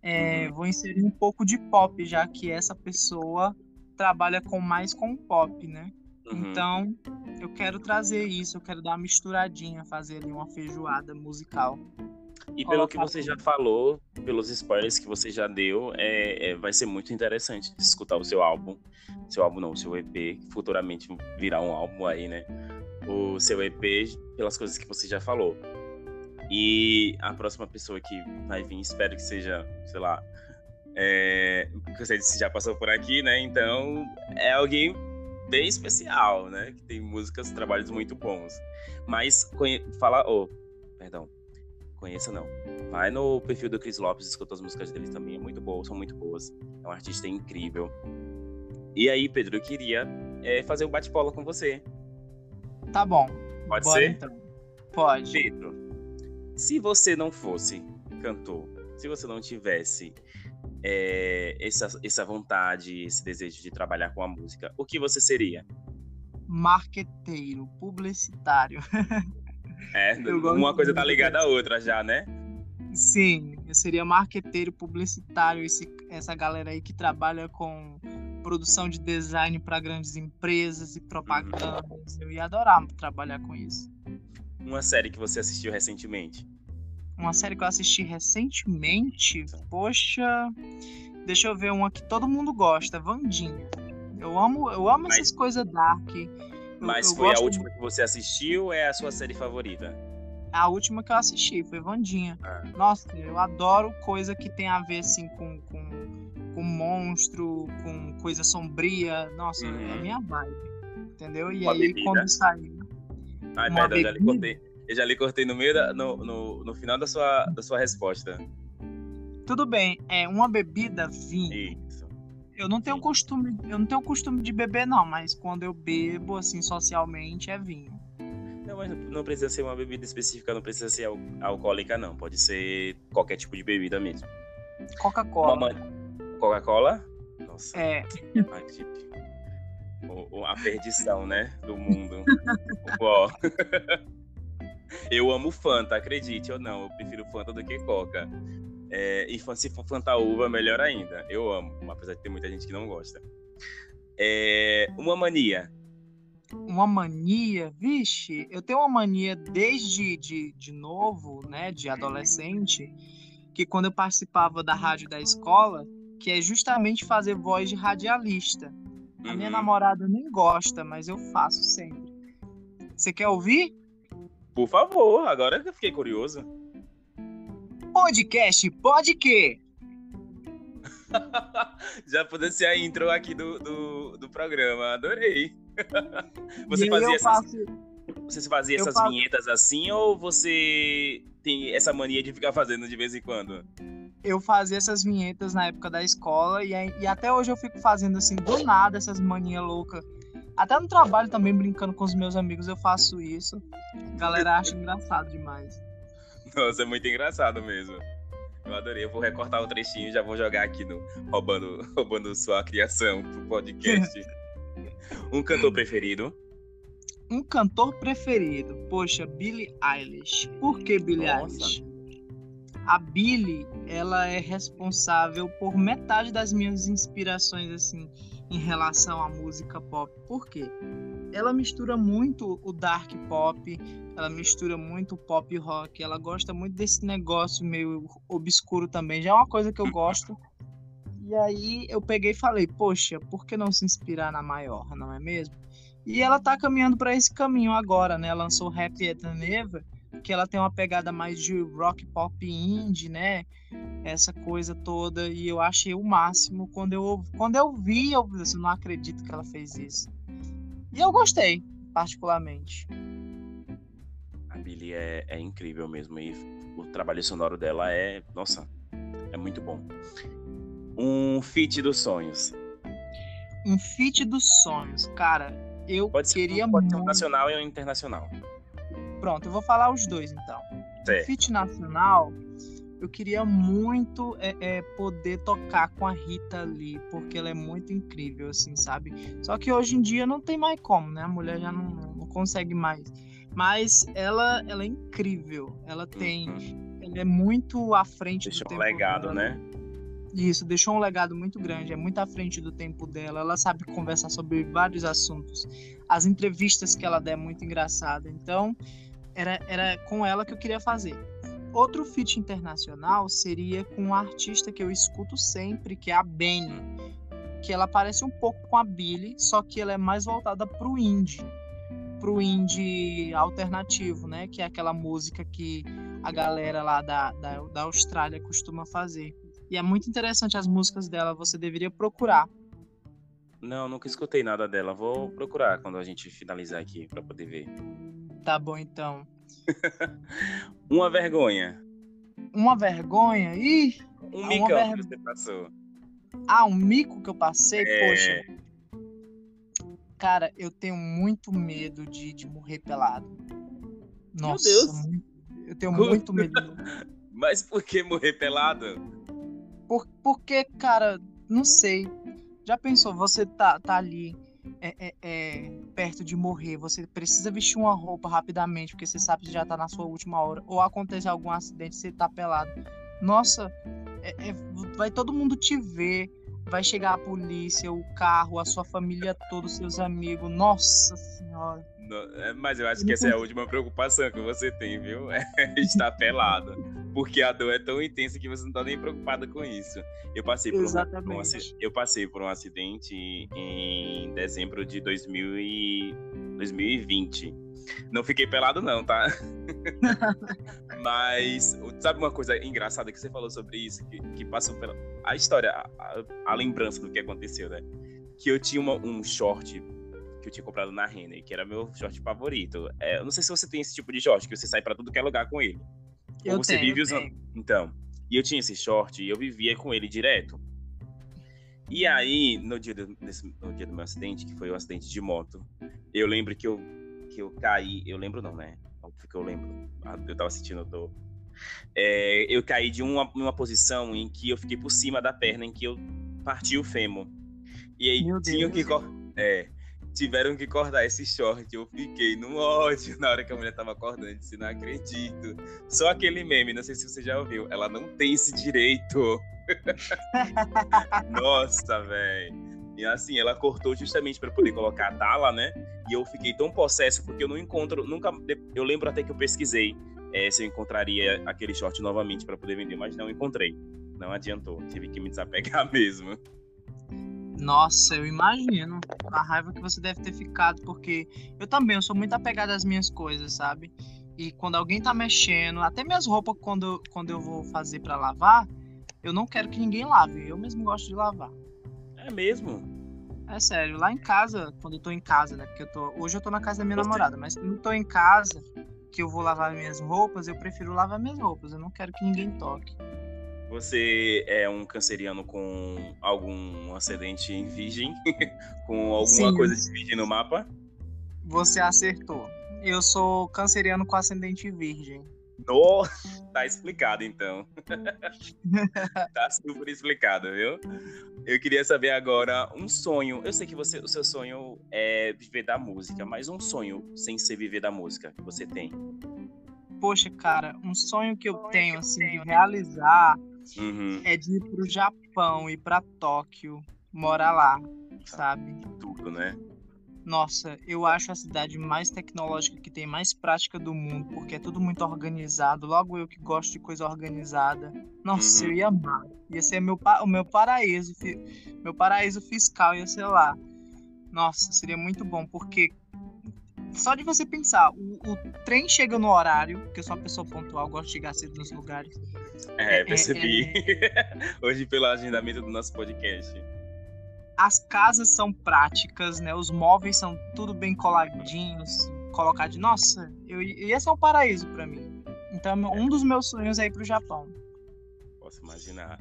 É, uhum. Vou inserir um pouco de pop, já que essa pessoa trabalha com mais com pop, né? Uhum. Então, eu quero trazer isso, eu quero dar uma misturadinha, fazer ali uma feijoada musical. E pelo que você já falou, pelos spoilers que você já deu, é, é, vai ser muito interessante escutar o seu álbum. Seu álbum não, o seu EP, futuramente virá um álbum aí, né? O seu EP, pelas coisas que você já falou. E a próxima pessoa que vai vir, espero que seja, sei lá, é, você já passou por aqui, né? Então é alguém bem especial, né? Que tem músicas, trabalhos muito bons. Mas conhe... fala, oh, perdão, conheça não. Vai no perfil do Chris Lopes, escuta as músicas dele também, é muito boas, são muito boas. É um artista incrível. E aí, Pedro, eu queria é, fazer um bate-bola com você. Tá bom. Pode Bora, ser? Então. Pode. Pedro, se você não fosse cantor, se você não tivesse é, essa, essa vontade, esse desejo de trabalhar com a música, o que você seria? Marqueteiro, publicitário. É, uma coisa tá ligada à outra já, né? Sim, eu seria marqueteiro, publicitário, esse, essa galera aí que trabalha com produção de design para grandes empresas e propagandas. Eu ia adorar trabalhar com isso. Uma série que você assistiu recentemente? Uma série que eu assisti recentemente. Poxa, deixa eu ver uma que todo mundo gosta, Vandinha. Eu amo, eu amo mas, essas coisas dark. Eu, mas eu foi a última que você assistiu ou é a sua série favorita? A última que eu assisti foi Vandinha. Ah. Nossa, eu adoro coisa que tem a ver assim com, com, com monstro, com coisa sombria. Nossa, é uhum. é a minha vibe. Entendeu? E uma aí bebida. quando saiu. Ai, perdão, bebida, já lhe contei. Eu já lhe cortei no meio da, no, no, no, final da sua, da sua resposta. Tudo bem, é uma bebida vinho. Isso. Eu não tenho Sim. costume, eu não tenho costume de beber não, mas quando eu bebo assim socialmente é vinho. Não, mas não precisa ser uma bebida específica, não precisa ser al alcoólica não, pode ser qualquer tipo de bebida mesmo. Coca-Cola. Coca-Cola? Nossa. É. a perdição, né, do mundo. Eu amo Fanta, acredite ou não. Eu prefiro Fanta do que Coca. É, e se for Fanta uva, melhor ainda. Eu amo, apesar de ter muita gente que não gosta. É, uma mania. Uma mania? Vixe, eu tenho uma mania desde de, de novo, né, de adolescente, que quando eu participava da rádio da escola, que é justamente fazer voz de radialista. A minha uhum. namorada nem gosta, mas eu faço sempre. Você quer ouvir? Por favor, agora eu fiquei curioso. Podcast, pode que? Já pode ser a intro aqui do, do, do programa, adorei. Você fazia, essas, faço... você fazia essas faço... vinhetas assim ou você tem essa mania de ficar fazendo de vez em quando? Eu fazia essas vinhetas na época da escola e, e até hoje eu fico fazendo assim, do nada, essas manias loucas até no trabalho também, brincando com os meus amigos, eu faço isso. A galera acha engraçado demais. Nossa, é muito engraçado mesmo. Eu adorei. Eu vou recortar o trechinho e já vou jogar aqui no roubando, roubando sua criação pro podcast. um cantor preferido? Um cantor preferido. Poxa, Billie Eilish. Por que Billie Nossa. Eilish? A Billie, ela é responsável por metade das minhas inspirações assim em relação à música pop. Por quê? Ela mistura muito o dark pop, ela mistura muito o pop rock, ela gosta muito desse negócio meio obscuro também, já é uma coisa que eu gosto. E aí eu peguei e falei, poxa, por que não se inspirar na maior, não é mesmo? E ela tá caminhando para esse caminho agora, né? Lançou Happy at Never, que ela tem uma pegada mais de rock pop indie, né? Essa coisa toda e eu achei o máximo quando eu quando eu vi, eu assim, não acredito que ela fez isso. E eu gostei, particularmente. A Billy é, é incrível mesmo e o trabalho sonoro dela é, nossa, é muito bom. Um feat dos sonhos. Um feat dos sonhos, cara Eu Pode ser, queria pode ser um muito. nacional e um internacional. Pronto, eu vou falar os dois então. Certo. Fit nacional, eu queria muito é, é, poder tocar com a Rita ali, porque ela é muito incrível, assim, sabe? Só que hoje em dia não tem mais como, né? A mulher já não, não consegue mais. Mas ela, ela é incrível. Ela tem. Uhum. Ela é muito à frente Deixou do um tempo legado, dela. né? Isso, deixou um legado muito grande, é muito à frente do tempo dela. Ela sabe conversar sobre vários assuntos. As entrevistas que ela dá é muito engraçada. Então, era, era com ela que eu queria fazer. Outro feat internacional seria com uma artista que eu escuto sempre, que é a Benny. Que ela parece um pouco com a Billie, só que ela é mais voltada pro indie. Pro indie alternativo, né? Que é aquela música que a galera lá da, da, da Austrália costuma fazer. E é muito interessante as músicas dela, você deveria procurar. Não, nunca escutei nada dela. Vou procurar quando a gente finalizar aqui pra poder ver. Tá bom, então. Uma vergonha. Uma vergonha? Ih! Um Uma micão ver- que você passou. Ah, um mico que eu passei, É. poxa. Cara, eu tenho muito medo de, de morrer pelado. Nossa, Deus. muito- eu tenho muito medo. Mas por que morrer pelado? Por, porque, cara, não sei. Já pensou, você tá, tá ali é, é, é, perto de morrer, você precisa vestir uma roupa rapidamente, porque você sabe que já tá na sua última hora. Ou acontece algum acidente, você tá pelado. Nossa, é- é- vai todo mundo te ver. Vai chegar a polícia, o carro, a sua família toda, os seus amigos. Nossa senhora. Não, é, Mas eu acho que essa é a última preocupação que você tem, viu? É estar pelado. Porque a dor é tão intensa que você não tá nem preocupada com isso. Eu passei por, um, um eu passei por um acidente em dezembro de 2000 e 2020. Não fiquei pelado não, tá? Mas sabe uma coisa engraçada que você falou sobre isso, que, que passou pela a história, a, a- lembrança do que aconteceu, né? Que eu tinha uma- um short que eu tinha comprado na Renner, que era meu short favorito. É, eu não sei se você tem esse tipo de short, que você sai pra tudo que é lugar com ele. Ou Eu você tenho, vive usando. tenho. Então, e eu tinha esse short e eu vivia com ele direto. E aí, no dia, do, desse- no dia do meu acidente, que foi um acidente de moto, eu lembro que eu, que eu caí. Eu lembro não, né? Óbvio que eu lembro. Ah, Eu tava sentindo dor. É, eu caí de uma, uma posição em que eu fiquei por cima da perna, em que eu parti o fêmur. E aí Meu tinham Deus. que é, tiveram que cortar esse short. Eu fiquei no ódio na hora que a mulher tava acordando. Disse, não acredito. Só aquele meme, não sei se você já ouviu. Ela não tem esse direito. Nossa, velho. E assim, ela cortou justamente para poder colocar a tala, né? E eu fiquei tão possesso porque eu não encontro, nunca. Eu lembro até que eu pesquisei eh, se eu encontraria aquele short novamente para poder vender, mas não encontrei. Não adiantou, tive que me desapegar mesmo. Nossa, eu imagino a raiva que você deve ter ficado, porque eu também, eu sou muito apegado às minhas coisas, sabe? E quando alguém tá mexendo, até minhas roupas, quando, quando eu vou fazer pra lavar, eu não quero que ninguém lave, eu mesmo gosto de lavar. É mesmo? É sério, lá em casa, quando eu tô em casa, né? Porque eu tô, hoje eu tô na casa da minha namorada, mas quando eu tô em casa, que eu vou lavar minhas roupas, eu prefiro lavar minhas roupas, eu não quero que ninguém toque. Você é um canceriano com algum acidente em virgem? com alguma Sim. coisa de virgem no mapa? Você acertou. Eu sou canceriano com ascendente virgem. Nossa, tá explicado então. tá super explicado, viu? Eu queria saber agora um sonho. Eu sei que você, o seu sonho é viver da música, mas um sonho sem ser viver da música que você tem. Poxa, cara, um sonho que eu tenho, assim, de realizar Uhum, é de ir pro Japão, ir pra Tóquio, morar lá, sabe? tudo, né? Nossa, eu acho a cidade mais tecnológica que tem, mais prática do mundo, porque é tudo muito organizado. Logo eu que gosto de coisa organizada. Nossa, Uhum. eu ia amar. Ia ser meu, o meu paraíso, meu paraíso fiscal ia ser lá. Nossa, seria muito bom, porque só de você pensar, o, o trem chega no horário, porque eu sou uma pessoa pontual, gosto de chegar cedo nos lugares. É, É, percebi. Hoje pelo agendamento do nosso podcast. as casas são práticas, né? Os móveis são tudo bem coladinhos, colocadinho. Nossa, eu, esse é um paraíso pra mim. Então, um dos meus sonhos é ir pro Japão. Posso imaginar.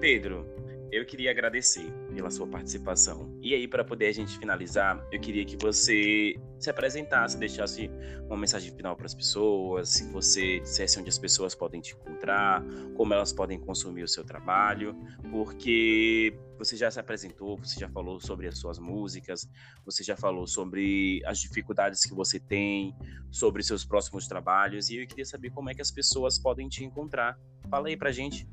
Pedro, eu queria agradecer pela sua participação. E aí, para poder a gente finalizar, eu queria que você se apresentasse, deixasse uma mensagem final para as pessoas, se você dissesse onde as pessoas podem te encontrar, como elas podem consumir o seu trabalho, porque você já se apresentou, você já falou sobre as suas músicas, você já falou sobre as dificuldades que você tem, sobre seus próximos trabalhos, e eu queria saber como é que as pessoas podem te encontrar. Fala aí pra gente.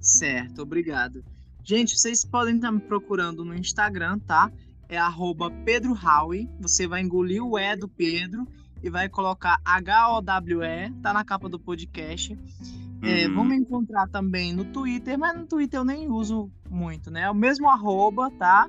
Certo, obrigado. Gente, vocês podem estar me procurando no Instagram, tá? É arroba Pedro Howe. Você vai engolir o E do Pedro e vai colocar H-O-W-E, tá na capa do podcast. É, uhum. Vamos encontrar também no Twitter, mas no Twitter eu nem uso muito, né? É o mesmo arroba, tá?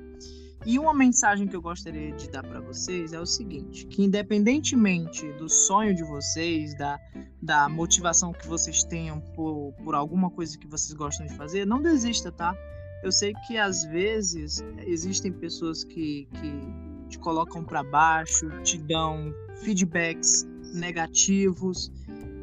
E uma mensagem que eu gostaria de dar para vocês é o seguinte: que independentemente do sonho de vocês, da, da motivação que vocês tenham por, por alguma coisa que vocês gostam de fazer, não desista, tá? Eu sei que às vezes existem pessoas que, que te colocam para baixo, te dão feedbacks negativos,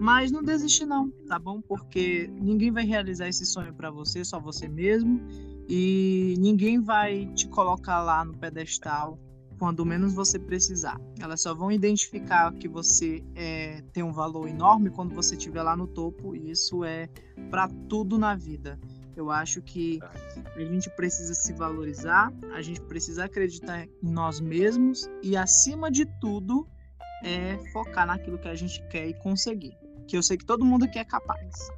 mas não desiste não, tá bom? Porque ninguém vai realizar esse sonho para você, só você mesmo e ninguém vai te colocar lá no pedestal quando menos você precisar. Elas só vão identificar que você é, tem um valor enorme quando você estiver lá no topo, e isso é para tudo na vida. Eu acho que a gente precisa se valorizar, a gente precisa acreditar em nós mesmos e, acima de tudo, é focar naquilo que a gente quer e conseguir. Que eu sei que todo mundo aqui é capaz.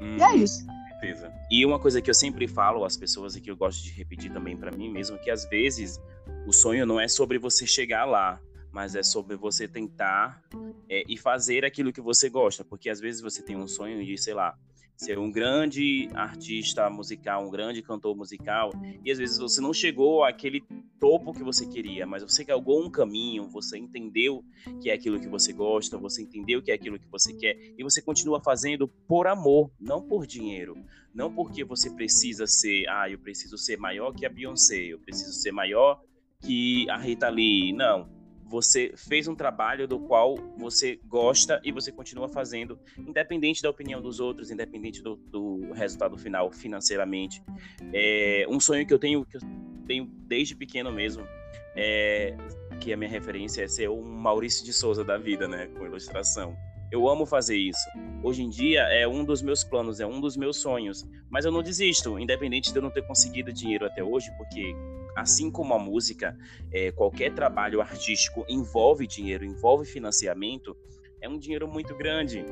Hum. E é uhum. isso certeza. E uma coisa que eu sempre falo às pessoas e que eu gosto de repetir também para mim mesmo, que às vezes o sonho não é sobre você chegar lá, mas é sobre você tentar é, e fazer aquilo que você gosta, porque às vezes você tem um sonho de, sei lá, ser um grande artista musical, um grande cantor musical, e às vezes você não chegou àquele topo que você queria, mas você galgou um caminho, você entendeu que é aquilo que você gosta, você entendeu que é aquilo que você quer, e você continua fazendo por amor, não por dinheiro. Não porque você precisa ser, ah, eu preciso ser maior que a Beyoncé, eu preciso ser maior que a Rita Lee. Não você fez um trabalho do qual você gosta e você continua fazendo, independente da opinião dos outros, independente do, do resultado final financeiramente. É um sonho que eu tenho, que eu tenho desde pequeno mesmo, é que a minha referência é ser um Maurício de Souza da vida, né, com ilustração. Eu amo fazer isso. Hoje em dia é um dos meus planos, é um dos meus sonhos, mas eu não desisto, independente de eu não ter conseguido dinheiro até hoje, porque assim como a música, é, qualquer trabalho artístico envolve dinheiro, envolve financiamento, é um dinheiro muito grande.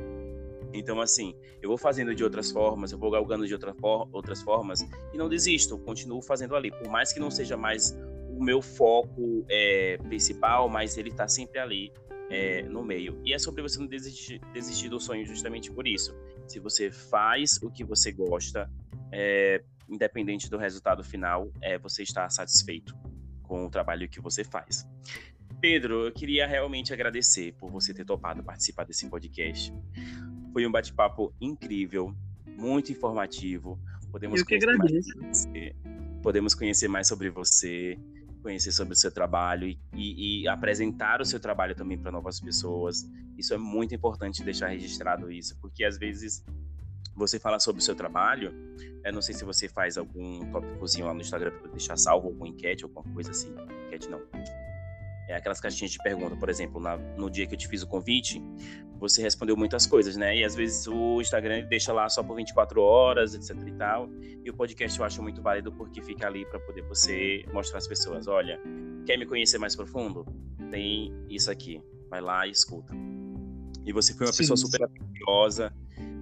Então, assim, eu vou fazendo de outras formas, eu vou galgando de outra for outras formas e não desisto, continuo fazendo ali. Por mais que não seja mais o meu foco é, principal, mas ele está sempre ali é, no meio. E é sobre você não desistir, desistir do sonho justamente por isso. Se você faz o que você gosta, é, independente do resultado final, é você estar satisfeito com o trabalho que você faz. Pedro, eu queria realmente agradecer por você ter topado participar desse podcast. Foi um bate-papo incrível, muito informativo. Podemos eu que agradeço. Podemos conhecer mais sobre você, conhecer sobre o seu trabalho e, e, e apresentar o seu trabalho também para novas pessoas. Isso é muito importante deixar registrado isso, porque às vezes você fala sobre o seu trabalho. Eu não sei se você faz algum tópicozinho lá no Instagram para deixar salvo, alguma enquete, alguma coisa assim. Enquete não. É aquelas caixinhas de pergunta, por exemplo, na, no dia que eu te fiz o convite, você respondeu muitas coisas, né? E às vezes o Instagram deixa lá só por 24 horas, etc e tal. E o podcast eu acho muito válido porque fica ali para poder você mostrar às pessoas, olha, quer me conhecer mais profundo? Tem isso aqui. Vai lá e escuta. E você foi uma Sim. pessoa super curiosa,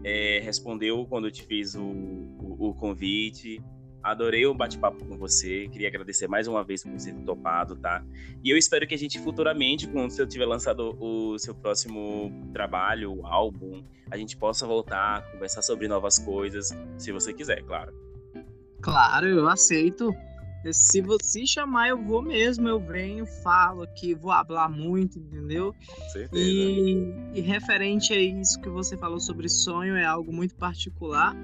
é, respondeu quando eu te fiz o, o, o convite. Adorei o bate-papo com você. Queria agradecer mais uma vez por você ter topado, tá? E eu espero que a gente futuramente, quando você tiver lançado o seu próximo trabalho, álbum, a gente possa voltar a conversar sobre novas coisas, se você quiser, claro. Claro, eu aceito. Se você chamar, eu vou mesmo, eu venho, falo aqui, vou falar muito, entendeu? Certeza. E, e, referente a isso que você falou sobre sonho, é algo muito particular.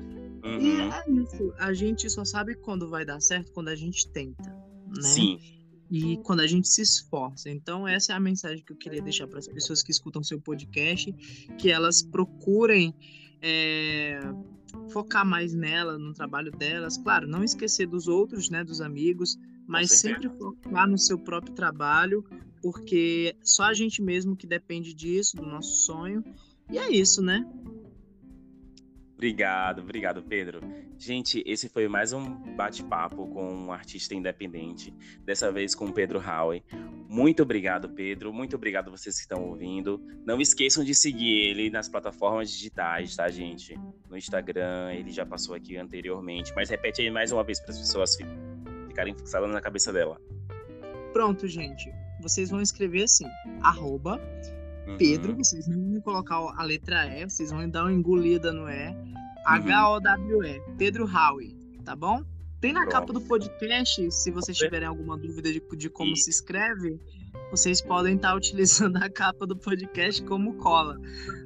Uhum. E é isso, a gente só sabe quando vai dar certo quando a gente tenta, né? Sim. E quando a gente se esforça. Então, essa é a mensagem que eu queria deixar para as pessoas que escutam seu podcast, que elas procurem é, focar mais nela, no trabalho delas. Claro, não esquecer dos outros, né, dos amigos, mas sempre focar no seu próprio trabalho, porque só a gente mesmo que depende disso, do nosso sonho. E é isso, né? Obrigado, obrigado, Pedro. Gente, esse foi mais um bate-papo com um artista independente, dessa vez com o Pedro Howe. Muito obrigado, Pedro. Muito obrigado vocês que estão ouvindo. Não esqueçam de seguir ele nas plataformas digitais, tá, gente? No Instagram, ele já passou aqui anteriormente, mas repete aí mais uma vez para as pessoas ficarem fixadas na cabeça dela. Pronto, gente. Vocês vão escrever assim, arroba uhum. Pedro, vocês não vão colocar a letra E, vocês vão dar uma engolida no E. Uhum. H-O-W-E, Pedro Howe, tá bom? Tem na Pronto. capa do podcast, se vocês tiverem alguma dúvida de, de como e... se escreve, vocês podem estar tá utilizando a capa do podcast como cola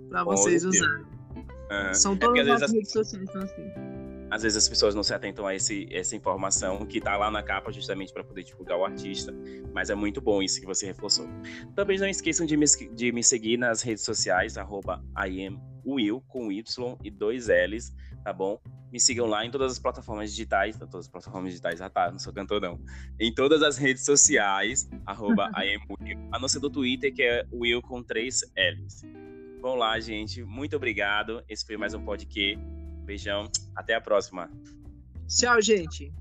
para vocês usarem. Uhum. São é todas é as redes sociais são assim às vezes as pessoas não se atentam a esse, essa informação que está lá na capa justamente para poder divulgar o artista, mas é muito bom isso que você reforçou. Também não esqueçam de me, de me seguir nas redes sociais, arroba IamWill, com Y e dois L's, tá bom? Me sigam lá em todas as plataformas digitais, todas as plataformas digitais, ah tá, não sou cantor não. Em todas as redes sociais, arroba IamWill, a não ser do Twitter, que é Will com três L's. Vamos lá, gente. Muito obrigado. Esse foi mais um podcast Beijão, até a próxima. Tchau, gente.